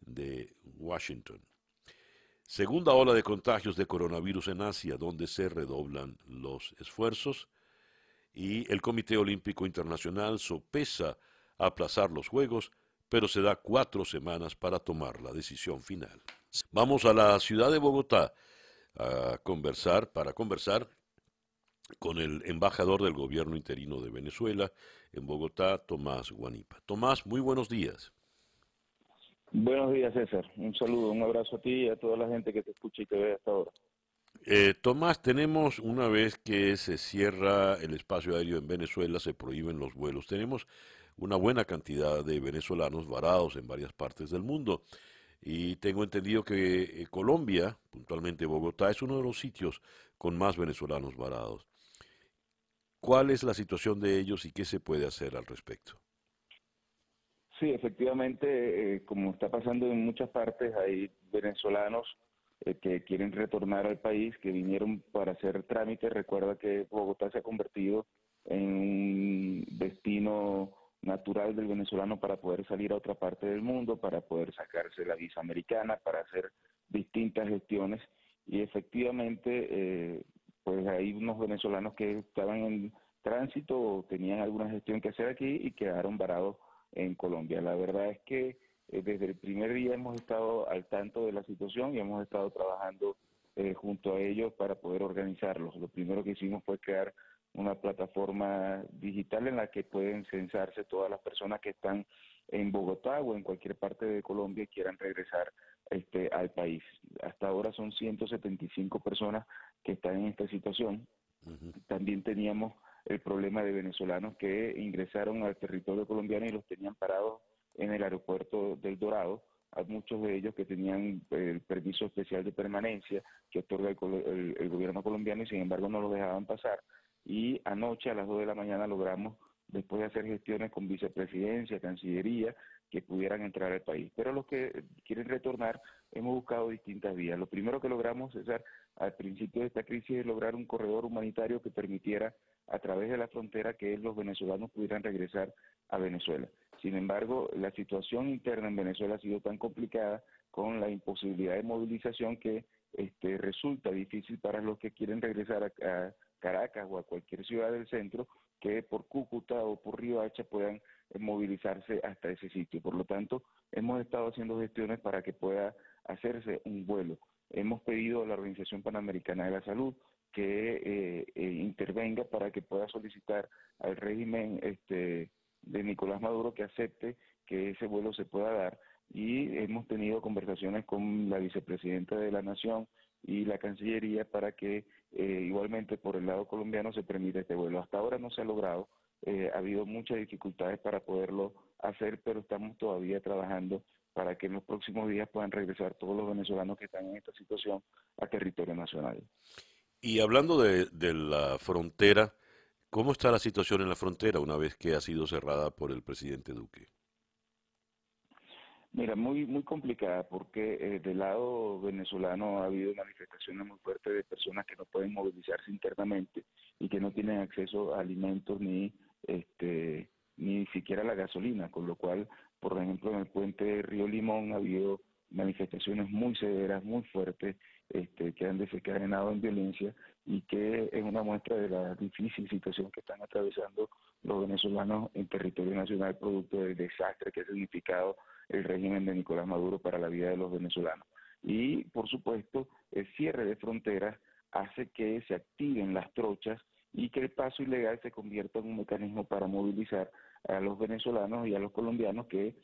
de Washington. Segunda ola de contagios de coronavirus en Asia, donde se redoblan los esfuerzos. Y el Comité Olímpico Internacional sopesa aplazar los Juegos, pero se da cuatro semanas para tomar la decisión final. Vamos a la ciudad de Bogotá a conversar, para conversar con el embajador del gobierno interino de Venezuela en Bogotá, Tomás Guanipa. Tomás, muy buenos días. Buenos días, César. Un saludo, un abrazo a ti y a toda la gente que te escucha y te ve hasta ahora. Eh, Tomás, tenemos una vez que se cierra el espacio aéreo en Venezuela, se prohíben los vuelos. Tenemos una buena cantidad de venezolanos varados en varias partes del mundo. Y tengo entendido que eh, Colombia, puntualmente Bogotá, es uno de los sitios con más venezolanos varados. ¿Cuál es la situación de ellos y qué se puede hacer al respecto? Sí, efectivamente, eh, como está pasando en muchas partes, hay venezolanos eh, que quieren retornar al país, que vinieron para hacer trámites. Recuerda que Bogotá se ha convertido en un destino natural del venezolano para poder salir a otra parte del mundo, para poder sacarse la visa americana, para hacer distintas gestiones. Y efectivamente, eh, pues hay unos venezolanos que estaban en tránsito o tenían alguna gestión que hacer aquí y quedaron varados en Colombia. La verdad es que eh, desde el primer día hemos estado al tanto de la situación y hemos estado trabajando eh, junto a ellos para poder organizarlos. Lo primero que hicimos fue crear una plataforma digital en la que pueden censarse todas las personas que están en Bogotá o en cualquier parte de Colombia y quieran regresar este, al país. Hasta ahora son 175 personas que están en esta situación. También teníamos el problema de venezolanos que ingresaron al territorio colombiano y los tenían parados en el aeropuerto del Dorado. Hay muchos de ellos que tenían el permiso especial de permanencia que otorga el, gobierno colombiano y sin embargo no los dejaban pasar. Y anoche a las 2 de la mañana logramos, después de hacer gestiones con vicepresidencia, cancillería, que pudieran entrar al país. Pero los que quieren retornar, hemos buscado distintas vías. Lo primero que logramos, César, al principio de esta crisis es lograr un corredor humanitario que permitiera a través de la frontera que los venezolanos pudieran regresar a Venezuela. Sin embargo, la situación interna en Venezuela ha sido tan complicada con la imposibilidad de movilización que este, resulta difícil para los que quieren regresar a, Caracas o a cualquier ciudad del centro que por Cúcuta o por Río Hacha puedan eh, movilizarse hasta ese sitio. Por lo tanto, hemos estado haciendo gestiones para que pueda hacerse un vuelo. Hemos pedido a la Organización Panamericana de la Salud que eh, eh, intervenga para que pueda solicitar al régimen este, de Nicolás Maduro que acepte que ese vuelo se pueda dar y hemos tenido conversaciones con la vicepresidenta de la Nación y la Cancillería para que eh, igualmente por el lado colombiano se permita este vuelo. Hasta ahora no se ha logrado, eh, ha habido muchas dificultades para poderlo hacer, pero estamos todavía trabajando para que en los próximos días puedan regresar todos los venezolanos que están en esta situación a territorio nacional. Y hablando de, la frontera, ¿Cómo está la situación en la frontera una vez que ha sido cerrada por el presidente Duque? Mira, muy muy complicada porque eh, del lado venezolano ha habido manifestaciones muy fuertes de personas que no pueden movilizarse internamente y que no tienen acceso a alimentos ni este ni siquiera la gasolina, con lo cual, por ejemplo, en el puente Río Limón ha habido manifestaciones muy severas, muy fuertes, este, que han desencadenado en violencia y que es una muestra de la difícil situación que están atravesando los venezolanos en territorio nacional producto del desastre que ha significado el régimen de Nicolás Maduro para la vida de los venezolanos. Y, por supuesto, el cierre de fronteras hace que se activen las trochas y que el paso ilegal se convierta en un mecanismo para movilizar a los venezolanos y a los colombianos que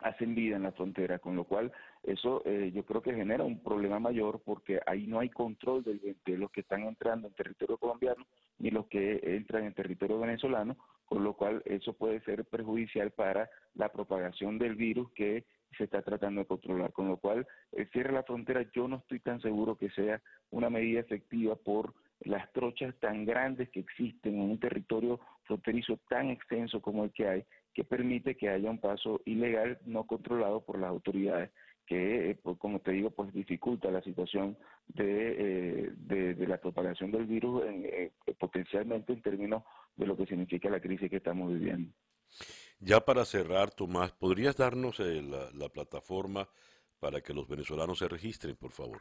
hacen vida en la frontera, con lo cual eso eh, yo creo que genera un problema mayor porque ahí no hay control de, de los que están entrando en territorio colombiano ni los que entran en territorio venezolano, con lo cual eso puede ser perjudicial para la propagación del virus que se está tratando de controlar, con lo cual el cierre de la frontera yo no estoy tan seguro que sea una medida efectiva por las trochas tan grandes que existen en un territorio fronterizo tan extenso como el que hay que permite que haya un paso ilegal no controlado por las autoridades que, eh, pues, como te digo, pues dificulta la situación de, eh, de, la propagación del virus eh, potencialmente en términos de lo que significa la crisis que estamos viviendo. Ya para cerrar, Tomás, ¿podrías darnos la, la, plataforma para que los venezolanos se registren, por favor?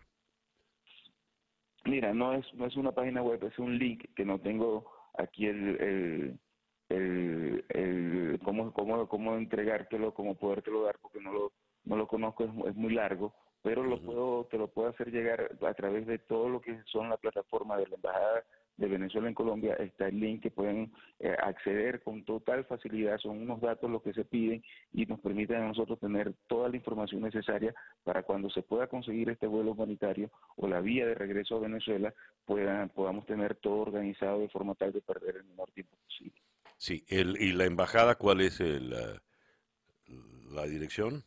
Mira, no es, no es una página web, es un link que no tengo aquí el el, el cómo, cómo, cómo entregártelo, cómo podértelo dar, porque no lo, no lo conozco, es, es muy largo, pero lo puedo, te lo puedo hacer llegar a través de todo lo que son la plataforma de la Embajada de Venezuela en Colombia, está el link que pueden eh, acceder con total facilidad, son unos datos los que se piden y nos permiten a nosotros tener toda la información necesaria para cuando se pueda conseguir este vuelo humanitario o la vía de regreso a Venezuela, puedan, podamos tener todo organizado de forma tal de perder el menor tiempo posible. Sí, el, ¿y la embajada cuál es el, la, dirección?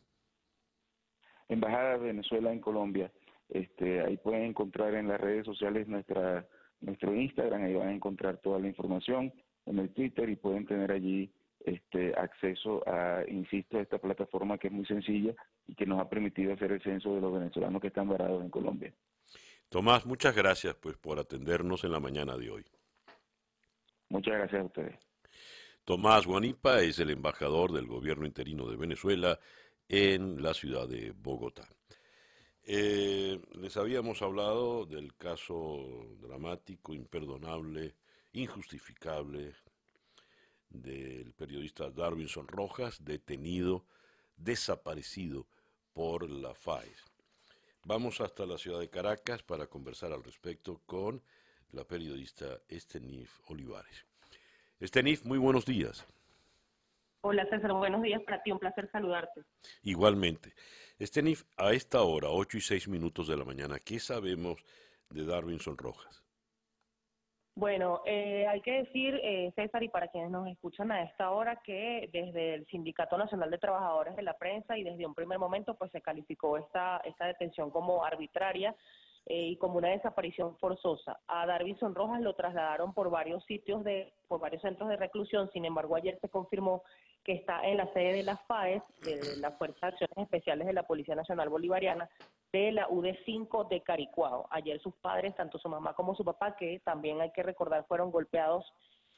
Embajada de Venezuela en Colombia. Este, ahí pueden encontrar en las redes sociales nuestra nuestro Instagram, ahí van a encontrar toda la información, en el Twitter y pueden tener allí este acceso a, insisto, a esta plataforma que es muy sencilla y que nos ha permitido hacer el censo de los venezolanos que están varados en Colombia. Tomás, muchas gracias pues por atendernos en la mañana de hoy. Muchas gracias a ustedes. Tomás Guanipa es el embajador del gobierno interino de Venezuela en la ciudad de Bogotá. Eh, les habíamos hablado del caso dramático, imperdonable, injustificable del periodista Darwinson Rojas, detenido, desaparecido por la FAES. Vamos hasta la ciudad de Caracas para conversar al respecto con la periodista Estenif Olivares. Estenif, muy buenos días. Hola César, buenos días para ti, un placer saludarte. Igualmente. Estenif, a esta hora, 8 y 6 minutos de la mañana, ¿qué sabemos de Darwinson Rojas? Bueno, eh, hay que decir, eh, César, y para quienes nos escuchan a esta hora, que desde el Sindicato Nacional de Trabajadores de la Prensa y desde un primer momento, pues se calificó esta, esta detención como arbitraria eh, y como una desaparición forzosa. A Darwinson Rojas lo trasladaron por varios sitios, de, por varios centros de reclusión, sin embargo ayer se confirmó que está en la sede de la FAES, de la Fuerza de Acciones Especiales de la Policía Nacional Bolivariana, de la UD5 de Caricuao. Ayer sus padres, tanto su mamá como su papá, que también hay que recordar fueron golpeados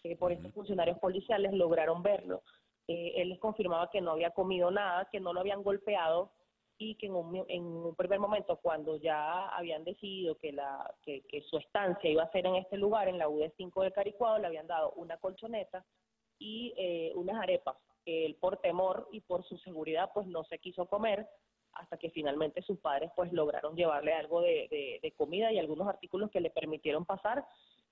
eh, por estos funcionarios policiales, lograron verlo. Eh, él les confirmaba que no había comido nada, que no lo habían golpeado, y que en un, primer momento, cuando ya habían decidido que, la, que, su estancia iba a ser en este lugar, en la UD5 de Caricuado, le habían dado una colchoneta y eh, unas arepas, que él por temor y por su seguridad pues no se quiso comer, hasta que finalmente sus padres pues lograron llevarle algo de, de, comida y algunos artículos que le permitieron pasar,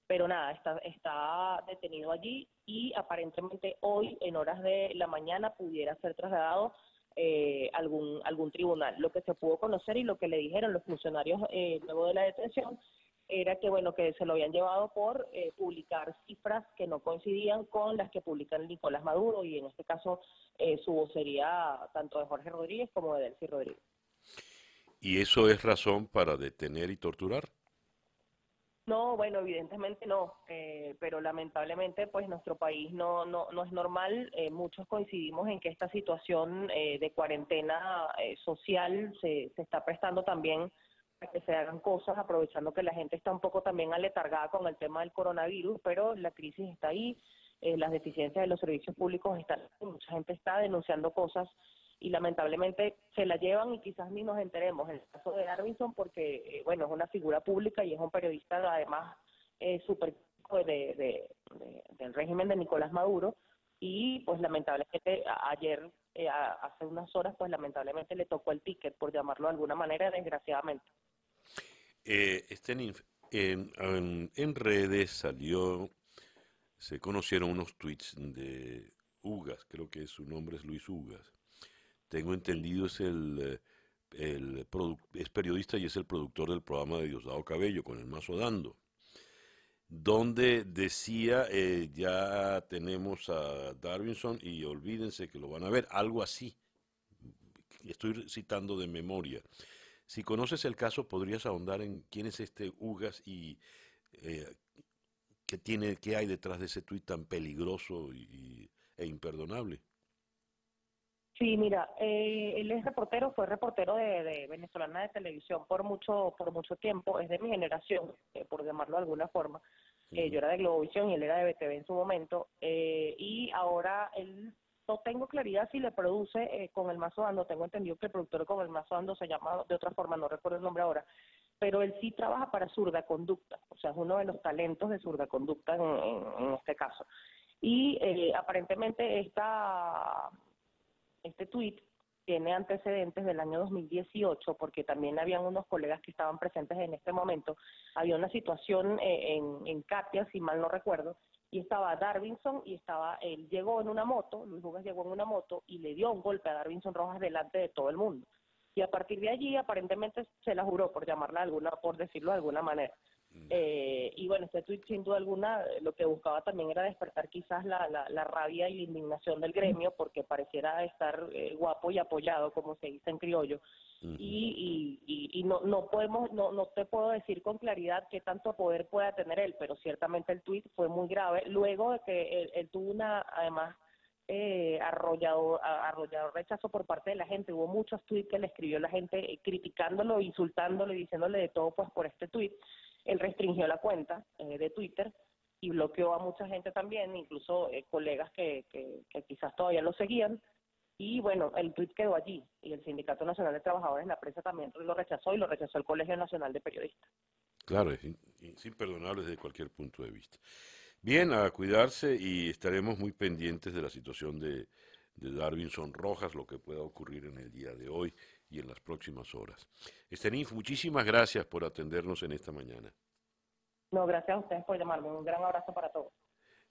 pero nada, está, está detenido allí y aparentemente hoy en horas de la mañana pudiera ser trasladado eh, algún, algún tribunal. Lo que se pudo conocer y lo que le dijeron los funcionarios eh, luego de la detención era que bueno que se lo habían llevado por eh, publicar cifras que no coincidían con las que publican Nicolás Maduro y en este caso eh, su vocería tanto de Jorge Rodríguez como de Delcy Rodríguez. ¿Y eso es razón para detener y torturar? No, bueno, evidentemente no, eh, pero lamentablemente pues nuestro país no, no, no es normal. Eh, muchos coincidimos en que esta situación eh, de cuarentena social se, se está prestando también para que se hagan cosas, aprovechando que la gente está un poco también aletargada con el tema del coronavirus, pero la crisis está ahí, las deficiencias de los servicios públicos están, mucha gente está denunciando cosas y lamentablemente se la llevan y quizás ni nos enteremos. En el caso de Darwinson, porque, eh, bueno, es una figura pública y es un periodista además eh, súper de, del régimen de Nicolás Maduro y pues lamentablemente ayer, eh, hace unas horas, pues lamentablemente le tocó el ticket, por llamarlo de alguna manera, desgraciadamente. Eh, en, en, en redes salió, se conocieron unos tweets de Ugas, creo que su nombre es Luis Ugas, tengo entendido es el, el es periodista y es el productor del programa de Diosdado Cabello con el Mazo Dando, donde decía eh, ya tenemos a Darwinson y olvídense que lo van a ver, algo así. Estoy citando de memoria. Si conoces el caso, podrías ahondar en quién es este Ugas y eh, qué tiene, qué hay detrás de ese tuit tan peligroso e imperdonable. Sí, mira, eh, él es reportero, fue reportero de, venezolana de televisión por mucho por mucho tiempo, es de mi generación, eh, por llamarlo de alguna forma. Eh, yo era de Globovisión y él era de BTV en su momento, y ahora él no tengo claridad si le produce con el Mazo Ando, tengo entendido que el productor con el Mazo Ando se llama de otra forma, no recuerdo el nombre ahora, pero él sí trabaja para Surda Conducta, o sea, es uno de los talentos de Surda Conducta en, en este caso. Y aparentemente esta este tuit tiene antecedentes del año 2018 porque también habían unos colegas que estaban presentes en este momento. Había una situación eh, en, en Katia, si mal no recuerdo, y estaba Darwinson y estaba, él llegó en una moto, Luis Jugas llegó en una moto y le dio un golpe a Darwinson Rojas delante de todo el mundo. Y a partir de allí aparentemente se la juró, por llamarla alguna, por decirlo de alguna manera. Eh, y bueno, este tweet sin duda alguna lo que buscaba también era despertar quizás la, la, rabia y la indignación del gremio porque pareciera estar eh, guapo y apoyado, como se dice en criollo. y, y, y, no, no podemos, no, no te puedo decir con claridad qué tanto poder pueda tener él, pero ciertamente el tweet fue muy grave. Luego de que él, tuvo una, además, eh, arrollador, arrollador rechazo por parte de la gente. Hubo muchos tweets que le escribió la gente eh, criticándolo, insultándolo y diciéndole de todo pues por este tweet. Él restringió la cuenta eh, de Twitter y bloqueó a mucha gente también, incluso eh, colegas que, que, quizás todavía lo seguían. Y bueno, el tweet quedó allí y el Sindicato Nacional de Trabajadores en la prensa también lo rechazó y lo rechazó el Colegio Nacional de Periodistas. Claro, es imperdonable desde cualquier punto de vista. Bien, a cuidarse y estaremos muy pendientes de la situación de, de Darwinson Rojas, lo que pueda ocurrir en el día de hoy y en las próximas horas. Estenif, muchísimas gracias por atendernos en esta mañana. No, gracias a ustedes por llamarme. Un gran abrazo para todos.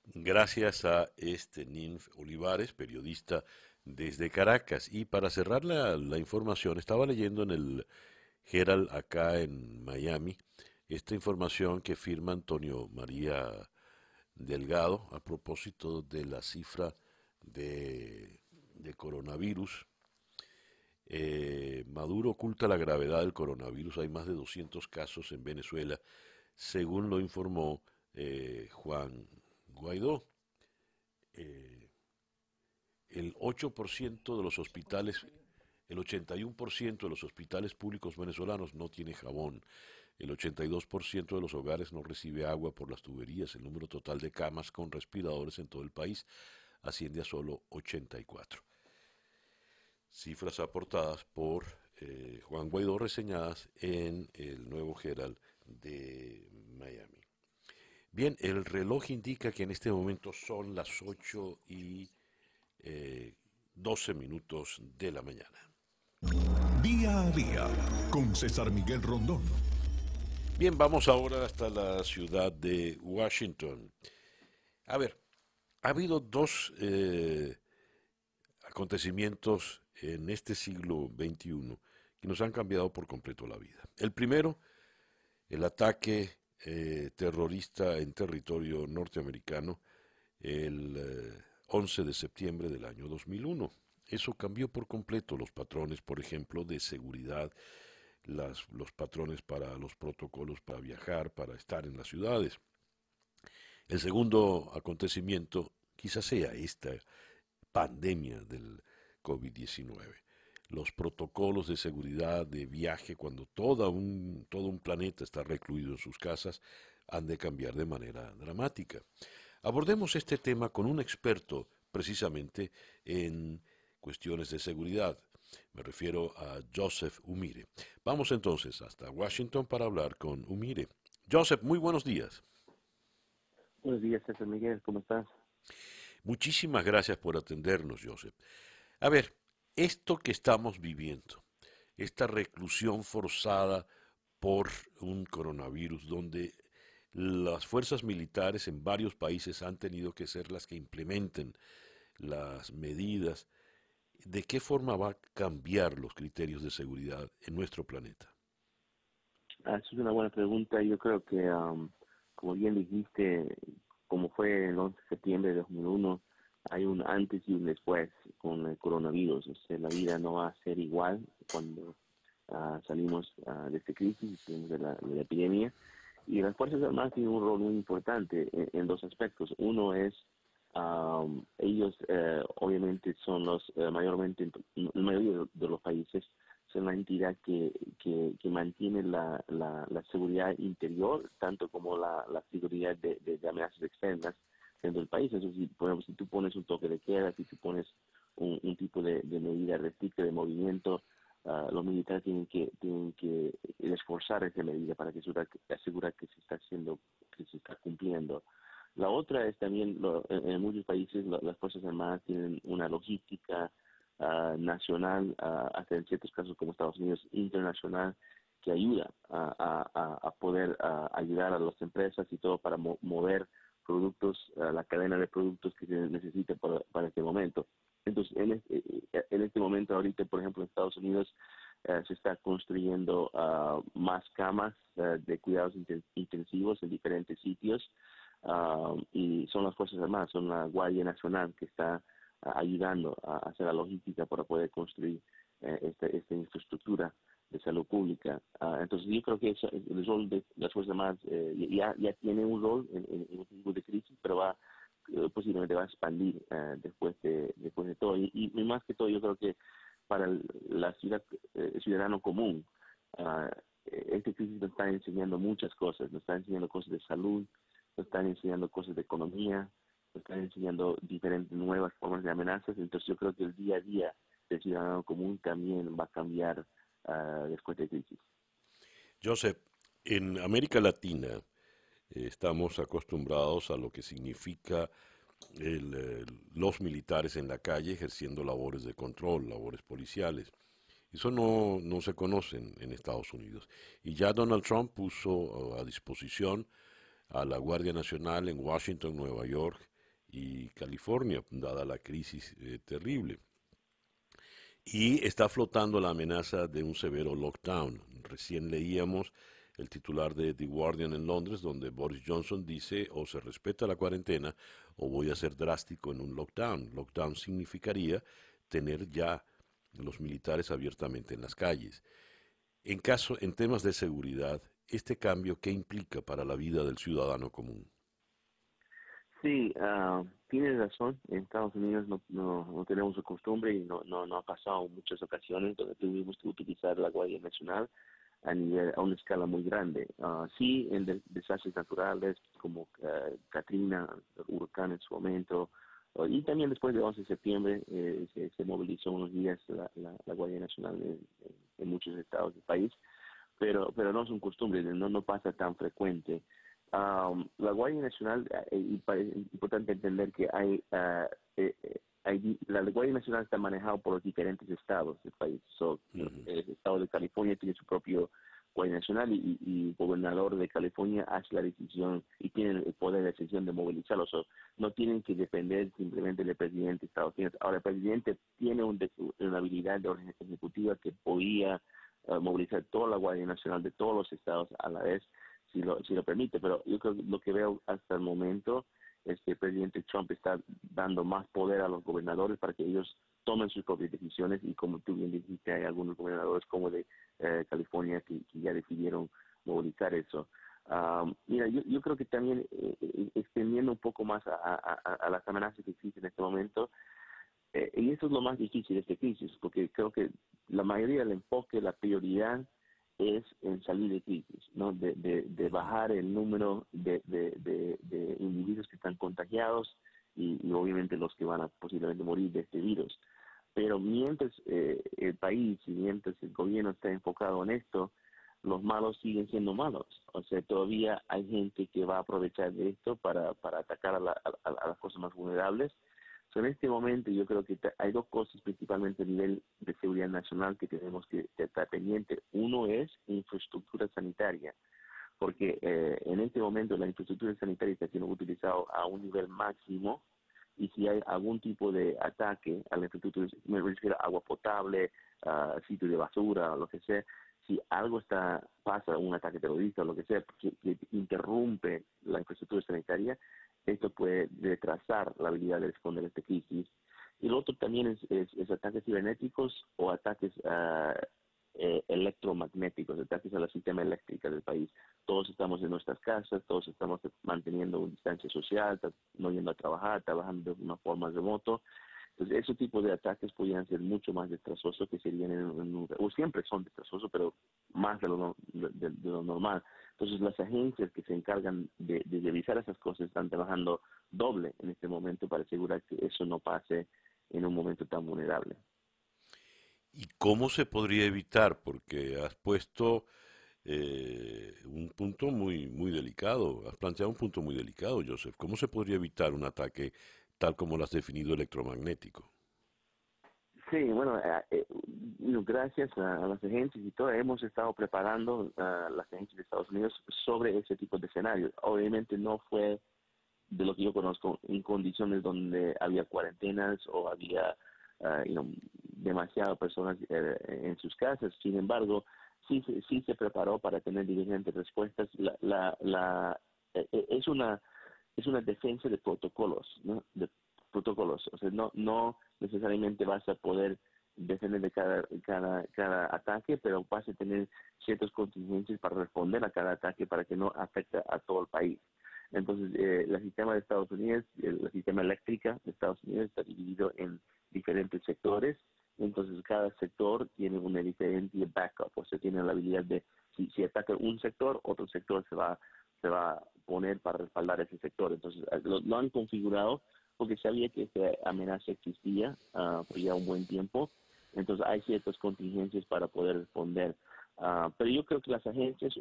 Gracias a Estenif Olivares, periodista desde Caracas. Y para cerrar la, la información, estaba leyendo en el Herald acá en Miami esta información que firma Antonio María Delgado a propósito de la cifra de, de coronavirus eh, Maduro oculta la gravedad del coronavirus. Hay más de 200 casos en Venezuela, según lo informó eh, Juan Guaidó. Eh, el 8% de los hospitales, el 81% de los hospitales públicos venezolanos no tiene jabón. El 82% de los hogares no recibe agua por las tuberías. El número total de camas con respiradores en todo el país asciende a solo 84 cifras aportadas por eh, Juan Guaidó reseñadas en el nuevo Herald de Miami. Bien, el reloj indica que en este momento son las 8 y 12 eh, minutos de la mañana. Día a día con César Miguel Rondón. Bien, vamos ahora hasta la ciudad de Washington. A ver, ha habido dos eh, acontecimientos en este siglo XXI que nos han cambiado por completo la vida. El primero, el ataque eh, terrorista en territorio norteamericano el 11 eh, de septiembre del año 2001. Eso cambió por completo los patrones, por ejemplo, de seguridad, las, los patrones para los protocolos para viajar, para estar en las ciudades. El segundo acontecimiento quizás sea esta pandemia del COVID-19. Los protocolos de seguridad de viaje cuando todo un, todo un planeta está recluido en sus casas han de cambiar de manera dramática. Abordemos este tema con un experto precisamente en cuestiones de seguridad. Me refiero a Joseph Umire. Vamos entonces hasta Washington para hablar con Umire. Joseph, muy buenos días. Buenos días, César Miguel, ¿cómo estás? Muchísimas gracias por atendernos, Joseph. A ver, esto que estamos viviendo, esta reclusión forzada por un coronavirus, donde las fuerzas militares en varios países han tenido que ser las que implementen las medidas, ¿de qué forma va a cambiar los criterios de seguridad en nuestro planeta? Ah, es una buena pregunta. Yo creo que, como bien dijiste, como fue el 11 de septiembre de 2001, hay un antes y un después con el coronavirus. O la vida no va a ser igual cuando ah, salimos uh, de esta crisis, de la, de la, epidemia. Y las Fuerzas Armadas tienen un rol muy importante en, dos aspectos. Uno es, ellos eh, obviamente son los, eh, mayormente, la mayoría de los países son la entidad que, que, mantiene la, la, la, seguridad interior, tanto como la, la seguridad de amenazas externas del país. Eso sí, por ejemplo, si tú pones un toque de queda, si tú pones un, tipo de, medida restricta de movimiento, ah, los militares tienen que tienen que esforzar esa medida para que asegurar, que se está haciendo, que se está cumpliendo. La otra es también, en, muchos países las Fuerzas Armadas tienen una logística uh, nacional, uh, hasta en ciertos casos como Estados Unidos, internacional, que ayuda a, a, a poder ayudar a las empresas y todo para mover productos, la cadena de productos que se necesite para, para este momento. Entonces, en este, en este momento, ahorita, por ejemplo, en Estados Unidos, se está construyendo ah, más camas de cuidados intensivos en diferentes sitios y son las Fuerzas Armadas, son la Guardia Nacional que está ayudando a hacer la logística para poder construir esta, esta infraestructura de salud pública. Ah, entonces yo creo que el rol de las Fuerzas Armadas eh, ya, ya tiene un rol en, en, un tipo de crisis, pero va eh, posiblemente va a expandir eh, después de después de todo. Y, más que todo yo creo que para la ciudad ciudadano común, uh, esta crisis nos está enseñando muchas cosas, nos está enseñando cosas de salud, nos están enseñando cosas de economía, nos están enseñando diferentes nuevas formas de amenazas. Entonces yo creo que el día a día del ciudadano común también va a cambiar después de crisis. Joseph, en América Latina eh, estamos acostumbrados a lo que significa los militares en la calle ejerciendo labores de control, labores policiales. Eso no, no se conoce en, Estados Unidos. Y ya Donald Trump puso uh, a disposición a la Guardia Nacional en Washington, Nueva York y California, dada la crisis eh, terrible y está flotando la amenaza de un severo lockdown. Recién leíamos el titular de The Guardian en Londres, donde Boris Johnson dice o se respeta la cuarentena o voy a ser drástico en un lockdown. Lockdown significaría tener ya los militares abiertamente en las calles. En caso, en temas de seguridad, este cambio, ¿qué implica para la vida del ciudadano común? Sí, uh, tienes razón. En Estados Unidos no, tenemos su costumbre y no, no, no ha pasado muchas ocasiones donde tuvimos que utilizar la Guardia Nacional a nivel a una escala muy grande. Uh, sí, en desastres naturales como uh, Katrina, huracán en su momento, y también después del 11 de septiembre eh, se, movilizó unos días la, la, Guardia Nacional en, en, muchos estados del país, pero pero no es un costumbre, no no pasa tan frecuente la Guardia Nacional, eh, y es importante entender que hay, uh, eh, hay, la Guardia Nacional está manejada por los diferentes estados del país. El estado de California tiene su propio Guardia Nacional y, el gobernador de California hace la decisión y tiene el poder de decisión de movilizarlos. no tienen que depender simplemente del presidente de Estados Unidos. Ahora, el presidente tiene una habilidad de orden ejecutiva que podía movilizar toda la Guardia Nacional de todos los estados a la vez si lo, si lo permite, pero yo creo que lo que veo hasta el momento es que el presidente Trump está dando más poder a los gobernadores para que ellos tomen sus propias decisiones y como tú bien dijiste, hay algunos gobernadores como de eh, California que, ya decidieron movilizar eso. mira, yo, yo creo que también eh, eh, extendiendo un poco más a, las amenazas que existen en este momento, y eso es lo más difícil de esta crisis, porque creo que la mayoría del enfoque, la prioridad es en salir de crisis, ¿no? de, de, bajar el número de, de, individuos que están contagiados y, obviamente los que van a posiblemente morir de este virus. Pero mientras eh, el país y mientras el gobierno está enfocado en esto, los malos siguen siendo malos. O sea, todavía hay gente que va a aprovechar de esto para, para atacar a, a las cosas más vulnerables en este momento yo creo que hay dos cosas principalmente a nivel de seguridad nacional que tenemos que, estar pendiente. Uno es infraestructura sanitaria, porque eh, en este momento la infraestructura sanitaria está siendo utilizada a un nivel máximo y si hay algún tipo de ataque a la infraestructura, me refiero a agua potable, a sitio de basura, lo que sea, si algo está pasa, un ataque terrorista o lo que sea, que interrumpe la infraestructura sanitaria, esto puede retrasar la habilidad de responder a esta crisis. Y lo otro también es, ataques cibernéticos o ataques uh, eh, electromagnéticos, ataques a la sistema eléctrica del país. Todos estamos en nuestras casas, todos estamos manteniendo una distancia social, no yendo a trabajar, trabajando de una forma remoto. Entonces, ese tipo de ataques podrían ser mucho más destrozosos que serían en, un, o siempre son destrozosos, pero más de lo, de lo normal. Entonces las agencias que se encargan de, revisar esas cosas están trabajando doble en este momento para asegurar que eso no pase en un momento tan vulnerable. ¿Y cómo se podría evitar? Porque has puesto eh, un punto muy, muy delicado, has planteado un punto muy delicado, Joseph. ¿Cómo se podría evitar un ataque tal como lo has definido electromagnético? Sí, bueno, eh, eh, gracias a, las agencias y todo, hemos estado preparando a las agencias de Estados Unidos sobre ese tipo de escenarios. Obviamente no fue de lo que yo conozco en condiciones donde había cuarentenas o había demasiadas personas en sus casas. Sin embargo, sí, sí se preparó para tener diferentes respuestas. La, la, la, es una es una defensa de protocolos, ¿no? De protocolos. O sea, no, no necesariamente vas a poder defender de cada, cada, cada ataque, pero vas a tener ciertas contingencias para responder a cada ataque para que no afecte a todo el país. Entonces, eh, el sistema de Estados Unidos, el, sistema eléctrico de Estados Unidos está dividido en diferentes sectores, entonces cada sector tiene una diferente backup, o sea, tiene la habilidad de, si, si ataca un sector, otro sector se va, se va a poner para respaldar ese sector. Entonces, eh, lo, han configurado porque sabía que esta amenaza existía uh, por ya un buen tiempo entonces hay ciertas contingencias para poder responder. Ah, pero yo creo que las agencias,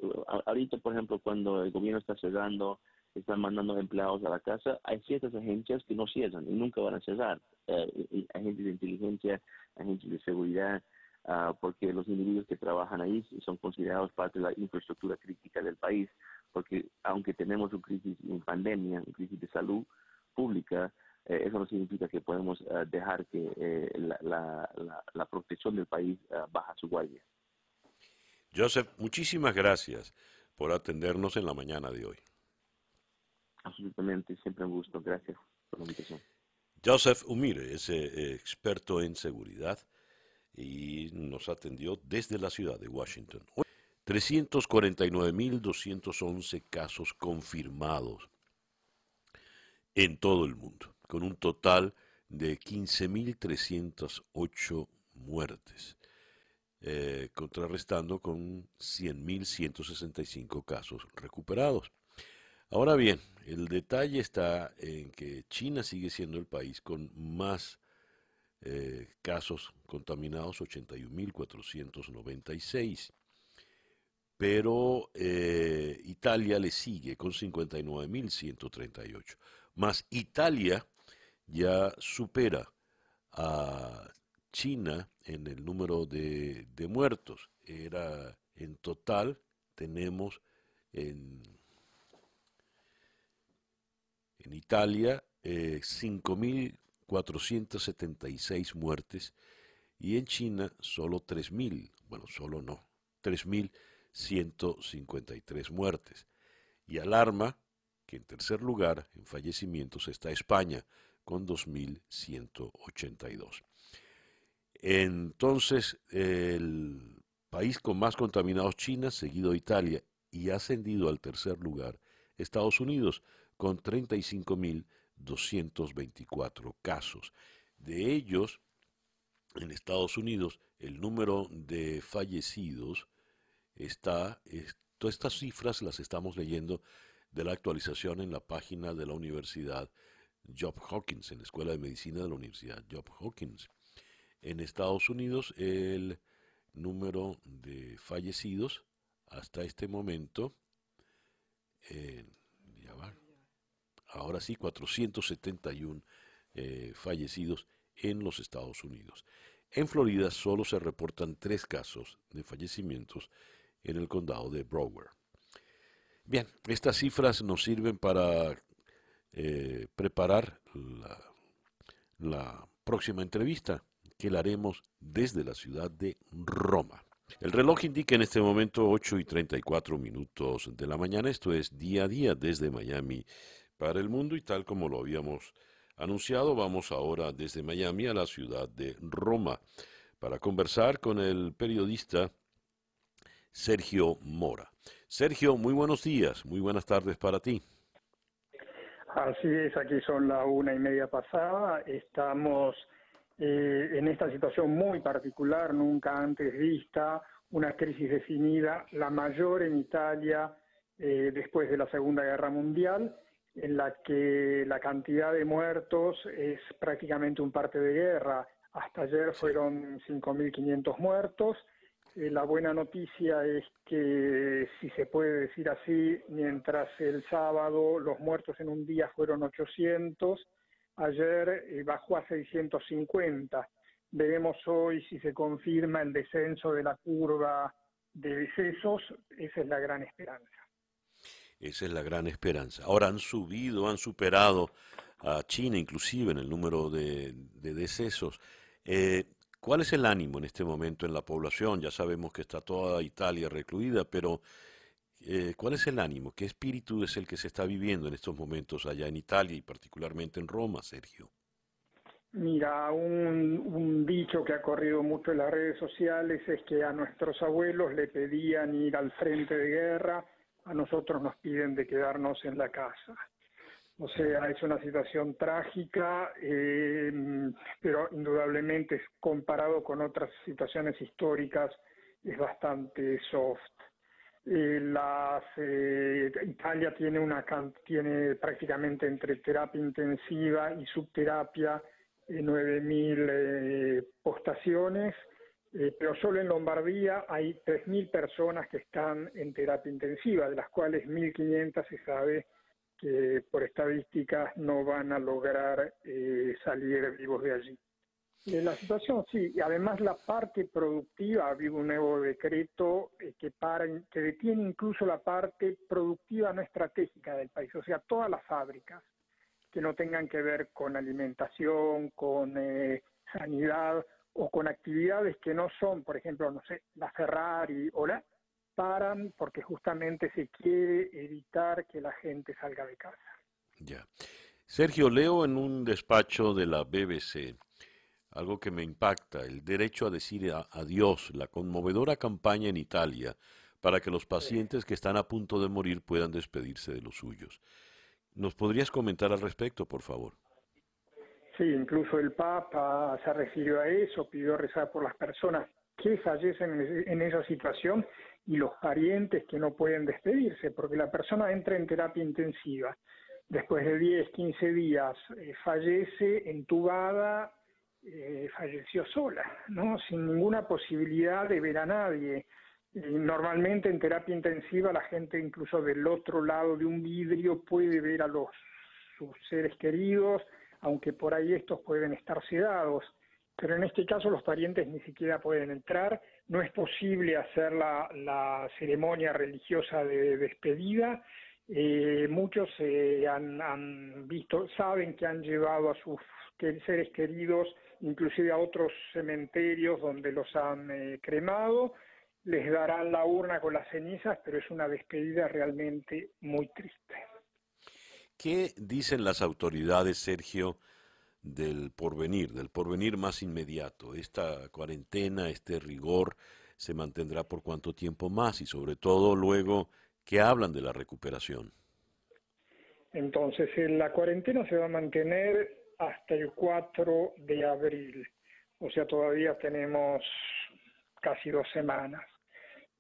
ahorita por ejemplo cuando el gobierno está cerrando, están mandando empleados a la casa, hay ciertas agencias que no cierran y nunca van a cerrar. Eh, agencias de inteligencia, agencias de seguridad, ah, porque los individuos que trabajan ahí son considerados parte de la infraestructura crítica del país, porque aunque tenemos una crisis en pandemia, una crisis de salud pública, eh, eso no significa que podemos eh, dejar que eh, la, la, protección del país baja su guardia. Joseph, muchísimas gracias por atendernos en la mañana de hoy. Absolutamente, siempre un gusto. Gracias por la invitación. Joseph Umire es experto en seguridad y nos atendió desde la ciudad de Washington. 349.211 casos confirmados en todo el mundo con un total de 15.308 muertes, eh, contrarrestando con 100.165 casos recuperados. Ahora bien, el detalle está en que China sigue siendo el país con más eh, casos contaminados, 81.496. Pero eh, Italia le sigue con 59.138. Más Italia ya supera a China en el número de, muertos. Era en total, tenemos en, en Italia eh, 5.476 muertes y en China solo 3.000, bueno, solo no, 3.153 muertes. Y alarma que en tercer lugar en fallecimientos está España, con 2.182. Entonces, el país con más contaminados, China, seguido Italia, y ascendido al tercer lugar, Estados Unidos, con 35.224 casos. De ellos, en Estados Unidos, el número de fallecidos está, todas estas cifras las estamos leyendo de la actualización en la página de la Universidad Job Hawkins, en la Escuela de Medicina de la Universidad Job Hawkins. En Estados Unidos, el número de fallecidos hasta este momento, ahora sí, 471 eh, fallecidos en los Estados Unidos. En Florida solo se reportan tres casos de fallecimientos en el condado de Broward. Bien, estas cifras nos sirven para eh, preparar la, próxima entrevista que la haremos desde la ciudad de Roma. El reloj indica en este momento 8 y 34 minutos de la mañana. Esto es día a día desde Miami para el mundo y tal como lo habíamos anunciado, vamos ahora desde Miami a la ciudad de Roma para conversar con el periodista Sergio Mora. Sergio, muy buenos días, muy buenas tardes para ti. Así es, aquí son las una y media pasada. Estamos eh, en esta situación muy particular, nunca antes vista, una crisis definida, la mayor en Italia eh, después de la Segunda Guerra Mundial, en la que la cantidad de muertos es prácticamente un parte de guerra. Hasta ayer fueron 5.500 muertos eh, la buena noticia es que, si se puede decir así, mientras el sábado los muertos en un día fueron 800, ayer eh, bajó a 650. Veremos hoy si se confirma el descenso de la curva de decesos. Esa es la gran esperanza. Esa es la gran esperanza. Ahora han subido, han superado a China inclusive en el número de, de decesos. Eh, ¿Cuál es el ánimo en este momento en la población? Ya sabemos que está toda Italia recluida, pero eh, ¿cuál es el ánimo? ¿Qué espíritu es el que se está viviendo en estos momentos allá en Italia y particularmente en Roma, Sergio? Mira, un, dicho que ha corrido mucho en las redes sociales es que a nuestros abuelos le pedían ir al frente de guerra, a nosotros nos piden de quedarnos en la casa. O sea, es una situación trágica, eh, pero indudablemente comparado con otras situaciones históricas es bastante soft. Eh, eh, Italia tiene una tiene prácticamente entre terapia intensiva y subterapia 9.000 postaciones, pero solo en Lombardía hay 3.000 personas que están en terapia intensiva, de las cuales 1.500 se sabe que por estadísticas no van a lograr eh, salir vivos de allí. En la situación, sí, y además la parte productiva, ha habido un nuevo decreto eh, que, para, que detiene incluso la parte productiva no estratégica del país, o sea, todas las fábricas que no tengan que ver con alimentación, con eh, sanidad o con actividades que no son, por ejemplo, no sé, la Ferrari o la, paran porque justamente se quiere evitar que la gente salga de casa. Ya. Sergio, leo en un despacho de la BBC algo que me impacta, el derecho a decir adiós, la conmovedora campaña en Italia para que los pacientes que están a punto de morir puedan despedirse de los suyos. ¿Nos podrías comentar al respecto, por favor? Sí, incluso el Papa se refirió a eso, pidió rezar por las personas que fallecen en esa situación y los parientes que no pueden despedirse, porque la persona entra en terapia intensiva. Después de 10, 15 días eh, fallece entubada, eh, falleció sola, ¿no? sin ninguna posibilidad de ver a nadie. normalmente en terapia intensiva la gente incluso del otro lado de un vidrio puede ver a los sus seres queridos, aunque por ahí estos pueden estar sedados pero en este caso los parientes ni siquiera pueden entrar, no es posible hacer la, ceremonia religiosa de despedida. Eh, muchos eh, han, visto, saben que han llevado a sus seres queridos, inclusive a otros cementerios donde los han eh, cremado, les darán la urna con las cenizas, pero es una despedida realmente muy triste. ¿Qué dicen las autoridades, Sergio, del porvenir, del porvenir más inmediato. Esta cuarentena, este rigor, se mantendrá por cuánto tiempo más y sobre todo luego que hablan de la recuperación. Entonces, la cuarentena se va a mantener hasta el 4 de abril, o sea, todavía tenemos casi dos semanas.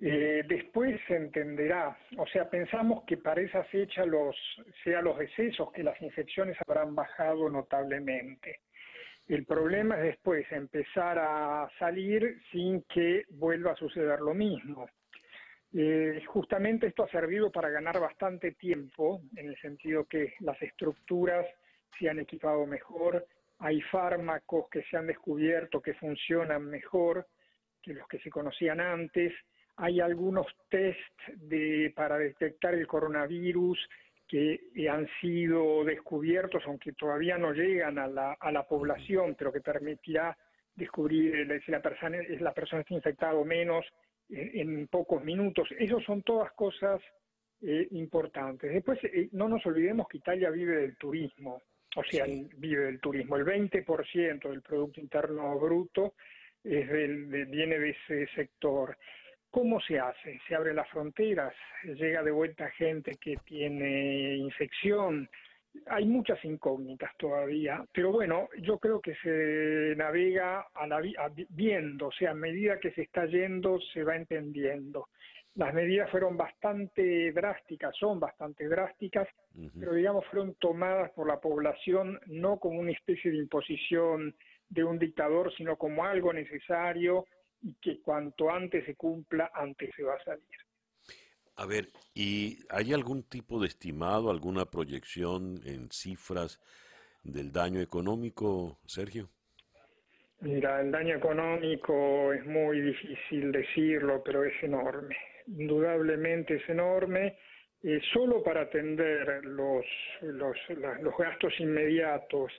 Eh, después se entenderá, o sea, pensamos que para esa fecha los, sea los decesos, que las infecciones habrán bajado notablemente. El problema es después empezar a salir sin que vuelva a suceder lo mismo. Eh, justamente esto ha servido para ganar bastante tiempo, en el sentido que las estructuras se han equipado mejor, hay fármacos que se han descubierto que funcionan mejor que los que se conocían antes, hay algunos test de, para detectar el coronavirus que han sido descubiertos, aunque todavía no llegan a la, a la población, pero que permitirá descubrir si la persona, la persona está infectada o menos en, pocos minutos. Esas son todas cosas eh, importantes. Después, eh, no nos olvidemos que Italia vive del turismo, o sea, vive del turismo. El 20% del Producto Interno Bruto es del, viene de ese sector. ¿Cómo se hace? Se abren las fronteras, llega de vuelta gente que tiene infección. Hay muchas incógnitas todavía, pero bueno, yo creo que se navega a la, viendo, o sea, a medida que se está yendo se va entendiendo. Las medidas fueron bastante drásticas, son bastante drásticas, pero digamos fueron tomadas por la población no como una especie de imposición de un dictador, sino como algo necesario y que cuanto antes se cumpla, antes se va a salir. A ver, ¿y hay algún tipo de estimado, alguna proyección en cifras del daño económico, Sergio? Mira, el daño económico es muy difícil decirlo, pero es enorme. Indudablemente es enorme. Eh, solo para atender los, los, los gastos inmediatos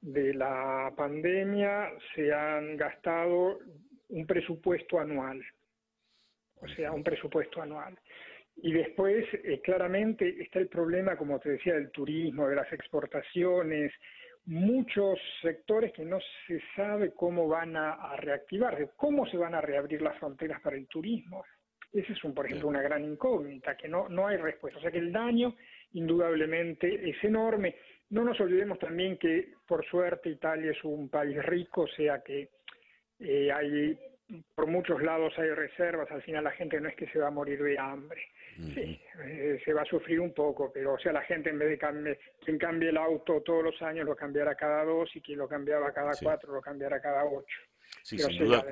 de la pandemia se han gastado un presupuesto anual, o sea, un presupuesto anual. Y después, eh, claramente, está el problema, como te decía, del turismo, de las exportaciones, muchos sectores que no se sabe cómo van a, reactivar, cómo se van a reabrir las fronteras para el turismo. Esa es, un, por ejemplo, una gran incógnita, que no, no hay respuesta. O sea que el daño indudablemente es enorme. No nos olvidemos también que, por suerte, Italia es un país rico, o sea que eh, hay por muchos lados hay reservas, al final la gente no es que se va a morir de hambre. Sí, eh, se va a sufrir un poco, pero o sea, la gente en vez de cambiar, quien cambie el auto todos los años lo cambiará cada dos y quien lo cambiaba cada cuatro lo cambiará cada ocho. Sí, sin duda,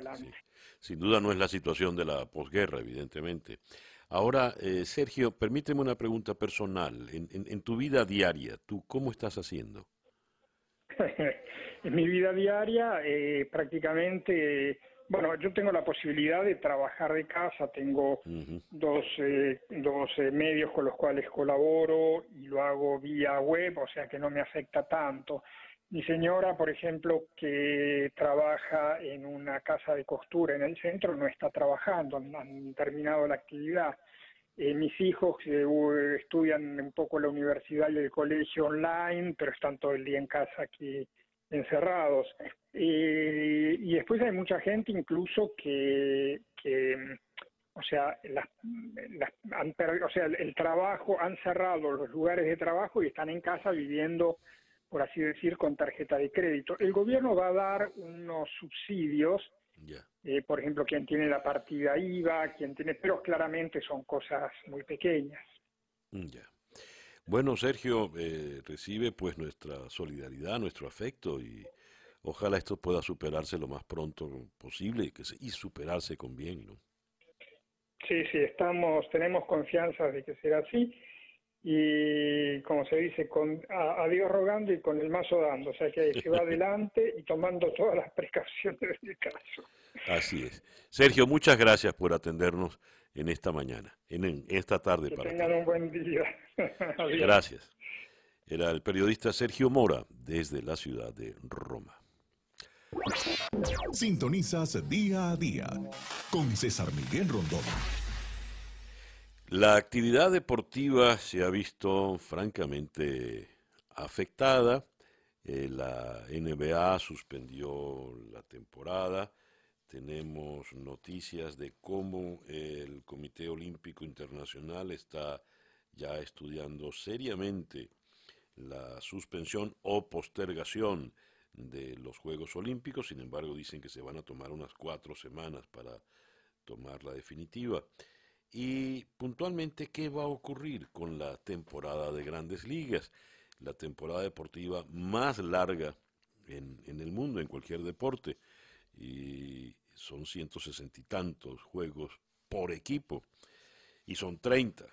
sin duda no es la situación de la posguerra, evidentemente. Ahora, eh, Sergio, permíteme una pregunta personal. En, en, tu vida diaria, ¿tú cómo estás haciendo? (laughs) en mi vida diaria, eh, prácticamente bueno, yo tengo la posibilidad de trabajar de casa, tengo dos, eh, dos eh, medios con los cuales colaboro y lo hago vía web, o sea que no me afecta tanto. Mi señora, por ejemplo, que trabaja en una casa de costura en el centro, no está trabajando, han, terminado la actividad. Eh, mis hijos estudian un poco la universidad y el colegio online, pero están todo el día en casa aquí encerrados. y después hay mucha gente incluso que, o sea, o sea, el, trabajo, han cerrado los lugares de trabajo y están en casa viviendo, por así decir, con tarjeta de crédito. El gobierno va a dar unos subsidios, eh, por ejemplo, quien tiene la partida IVA, quien tiene, pero claramente son cosas muy pequeñas. Ya. Bueno, Sergio, eh, recibe pues nuestra solidaridad, nuestro afecto y ojalá esto pueda superarse lo más pronto posible y, superarse con bien, ¿no? Sí, sí, estamos, tenemos confianza de que será así y como se dice, con, a, Dios rogando y con el mazo dando, o sea que se va (laughs) adelante y tomando todas las precauciones del caso. Así es. Sergio, muchas gracias por atendernos en esta mañana, en, esta tarde. Que tengan un buen día. (laughs) Gracias. Era el periodista Sergio Mora desde la ciudad de Roma. Sintonizas día a día con César Miguel Rondón. La actividad deportiva se ha visto francamente afectada. Eh, la NBA suspendió la temporada tenemos noticias de cómo el Comité Olímpico Internacional está ya estudiando seriamente la suspensión o postergación de los Juegos Olímpicos, sin embargo dicen que se van a tomar unas cuatro semanas para tomar la definitiva. Y puntualmente, ¿qué va a ocurrir con la temporada de grandes ligas? La temporada deportiva más larga en, el mundo, en cualquier deporte y son 160 y tantos juegos por equipo y son 30.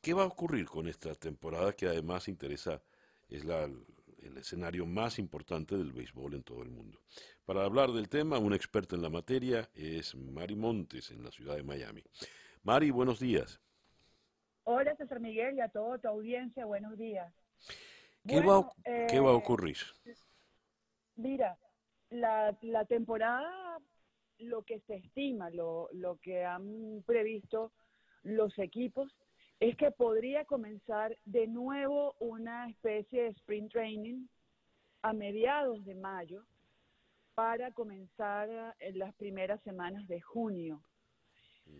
¿Qué va a ocurrir con esta temporada que además interesa, es la, el escenario más importante del béisbol en todo el mundo? Para hablar del tema, un experto en la materia es Mari Montes en la ciudad de Miami. Mari, buenos días. Hola César Miguel y a toda tu audiencia, buenos días. ¿Qué, va, ¿qué va a eh, ocurrir? Mira, la, la temporada, lo que se estima, lo, lo que han previsto los equipos, es que podría comenzar de nuevo una especie de sprint training a mediados de mayo para comenzar en las primeras semanas de junio.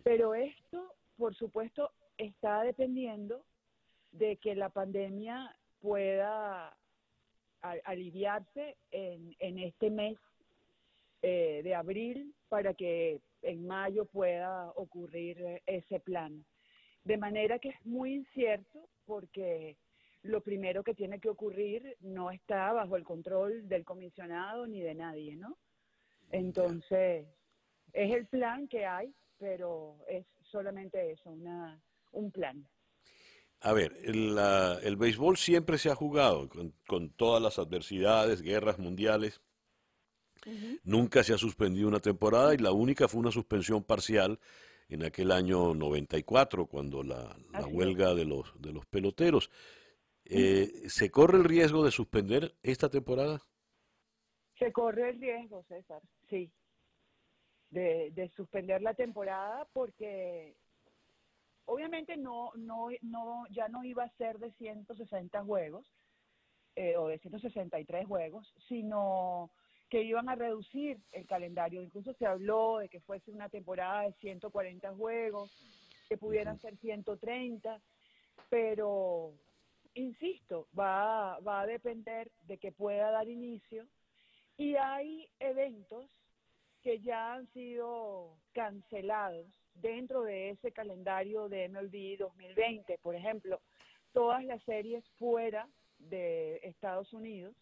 Pero esto, por supuesto, está dependiendo de que la pandemia pueda aliviarse en, en este mes eh, de abril para que en mayo pueda ocurrir ese plan. De manera que es muy incierto porque lo primero que tiene que ocurrir no está bajo el control del comisionado ni de nadie, ¿no? Entonces, es el plan que hay, pero es solamente eso, una, un plan. A ver, el, el béisbol siempre se ha jugado con, todas las adversidades, guerras mundiales. Nunca se ha suspendido una temporada y la única fue una suspensión parcial en aquel año 94, cuando la, huelga de los, de los peloteros. Eh, ¿Se corre el riesgo de suspender esta temporada? Se corre el riesgo, César, sí, de, de suspender la temporada porque obviamente no, no, no, ya no iba a ser de 160 juegos eh, o de 163 juegos, sino que iban a reducir el calendario. Incluso se habló de que fuese una temporada de 140 juegos, que pudieran ser 130, pero insisto, va, va a depender de que pueda dar inicio y hay eventos que ya han sido cancelados dentro de ese calendario de MLB 2020. Por ejemplo, todas las series fuera de Estados Unidos,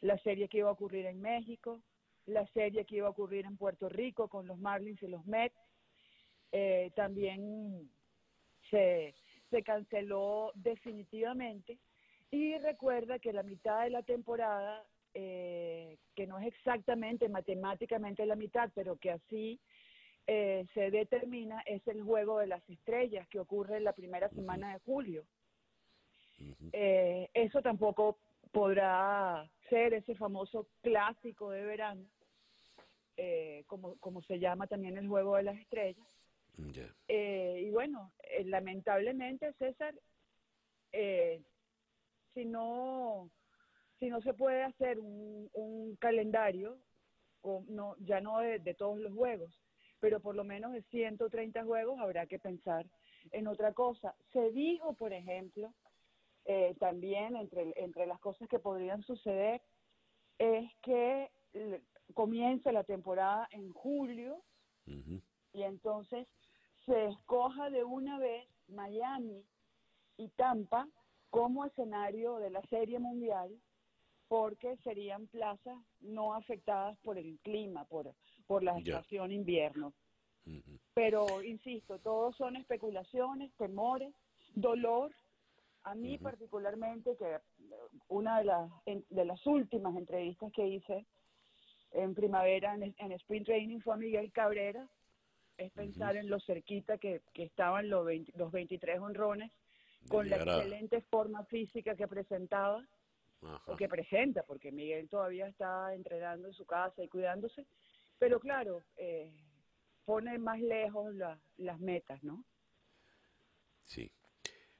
la serie que iba a ocurrir en México, la serie que iba a ocurrir en Puerto Rico con los Marlins y los Mets, eh, también se, se canceló definitivamente. Y recuerda que la mitad de la temporada, eh, que no es exactamente matemáticamente la mitad, pero que así eh, se determina, es el juego de las estrellas que ocurre en la primera semana de julio. Eh, eso tampoco podrá ser ese famoso clásico de verano, como, como se llama también el juego de las estrellas. Eh, y bueno, eh, lamentablemente, César, eh, si no si no se puede hacer un, un calendario, no, ya no de, todos los juegos, pero por lo menos de 130 juegos habrá que pensar en otra cosa. Se dijo, por ejemplo, también entre, entre las cosas que podrían suceder, es que comience la temporada en julio y entonces se escoja de una vez Miami y Tampa como escenario de la Serie Mundial porque serían plazas no afectadas por el clima, por, por la estación invierno. Pero, insisto, todos son especulaciones, temores, dolor. A mí particularmente, que una de las, de las últimas entrevistas que hice en primavera en, en Spring Training fue a Miguel Cabrera, es pensar en lo cerquita que, estaban los, los 23 honrones, con la excelente forma física que presentaba, o que presenta, porque Miguel todavía está entrenando en su casa y cuidándose, pero claro, eh, pone más lejos las metas, ¿no? Sí.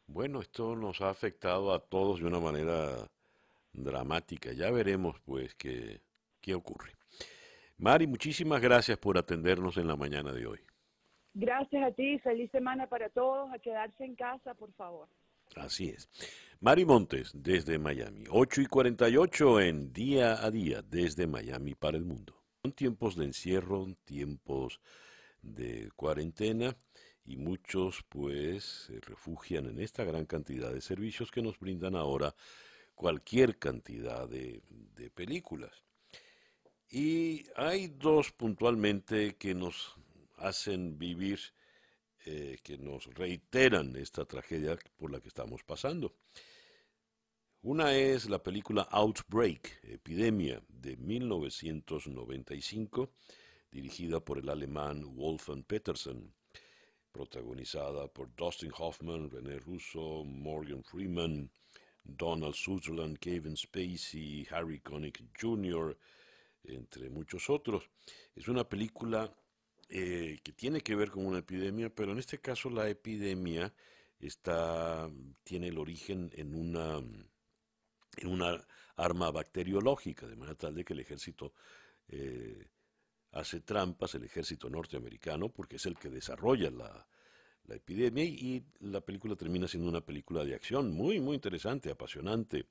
Bueno, esto nos ha afectado a todos de una manera dramática. Ya veremos, pues, qué, qué ocurre. Mari, muchísimas gracias por atendernos en la mañana de hoy. Gracias a ti, feliz semana para todos, a quedarse en casa, por favor. Así es. Mari Montes, desde Miami, 8 y 48 en día a día, desde Miami para el mundo. Son tiempos de encierro, tiempos de cuarentena y muchos pues se refugian en esta gran cantidad de servicios que nos brindan ahora cualquier cantidad de, películas. Y hay dos puntualmente que nos hacen vivir, eh, que nos reiteran esta tragedia por la que estamos pasando. Una es la película Outbreak, Epidemia, de 1995, dirigida por el alemán Wolfgang Petersen, protagonizada por Dustin Hoffman, René Russo, Morgan Freeman, Donald Sutherland, Kevin Spacey, Harry Connick Jr., entre muchos otros. Es una película eh, que tiene que ver con una epidemia, pero en este caso la epidemia está, tiene el origen en una, en una arma bacteriológica, de manera tal de que el ejército eh, hace trampas, el ejército norteamericano, porque es el que desarrolla la, la epidemia y, la película termina siendo una película de acción muy, muy interesante, apasionante,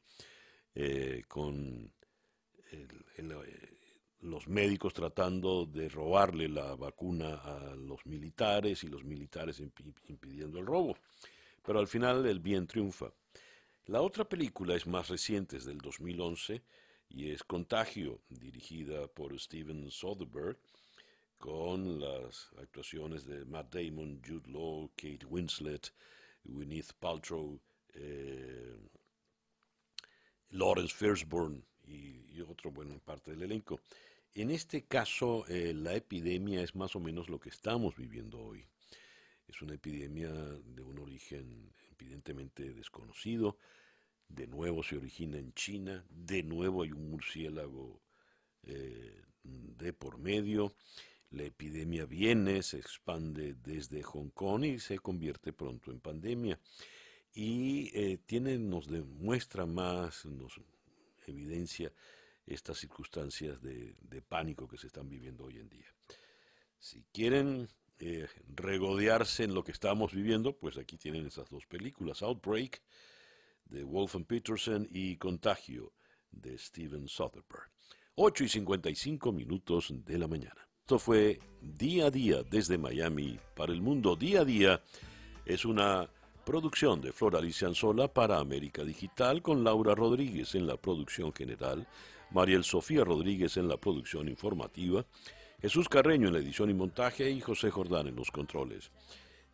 eh, con el, los médicos tratando de robarle la vacuna a los militares y los militares impidiendo el robo. Pero al final el bien triunfa. La otra película es más reciente, es del 2011 y es Contagio, dirigida por Steven Soderbergh, con las actuaciones de Matt Damon, Jude Law, Kate Winslet, Gwyneth Paltrow, eh, Lawrence Fishburne y, y, otro, bueno, parte del elenco. En este caso, eh, la epidemia es más o menos lo que estamos viviendo hoy. Es una epidemia de un origen evidentemente desconocido. De nuevo se origina en China. De nuevo hay un murciélago eh, de por medio. La epidemia viene, se expande desde Hong Kong y se convierte pronto en pandemia. Y eh, tiene, nos demuestra más, nos evidencia estas circunstancias de, pánico que se están viviendo hoy en día. Si quieren eh, regodearse en lo que estamos viviendo, pues aquí tienen esas dos películas, Outbreak de Wolfgang Peterson y Contagio de Steven Soderbergh. 8 y 55 minutos de la mañana. Esto fue Día a Día desde Miami para el mundo. Día a Día es una producción de Flora Anzola para América Digital con Laura Rodríguez en la producción general, Mariel Sofía Rodríguez en la producción informativa, Jesús Carreño en la edición y montaje y José Jordán en los controles.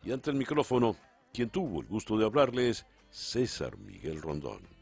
Y ante el micrófono, quien tuvo el gusto de hablarles, César Miguel Rondón.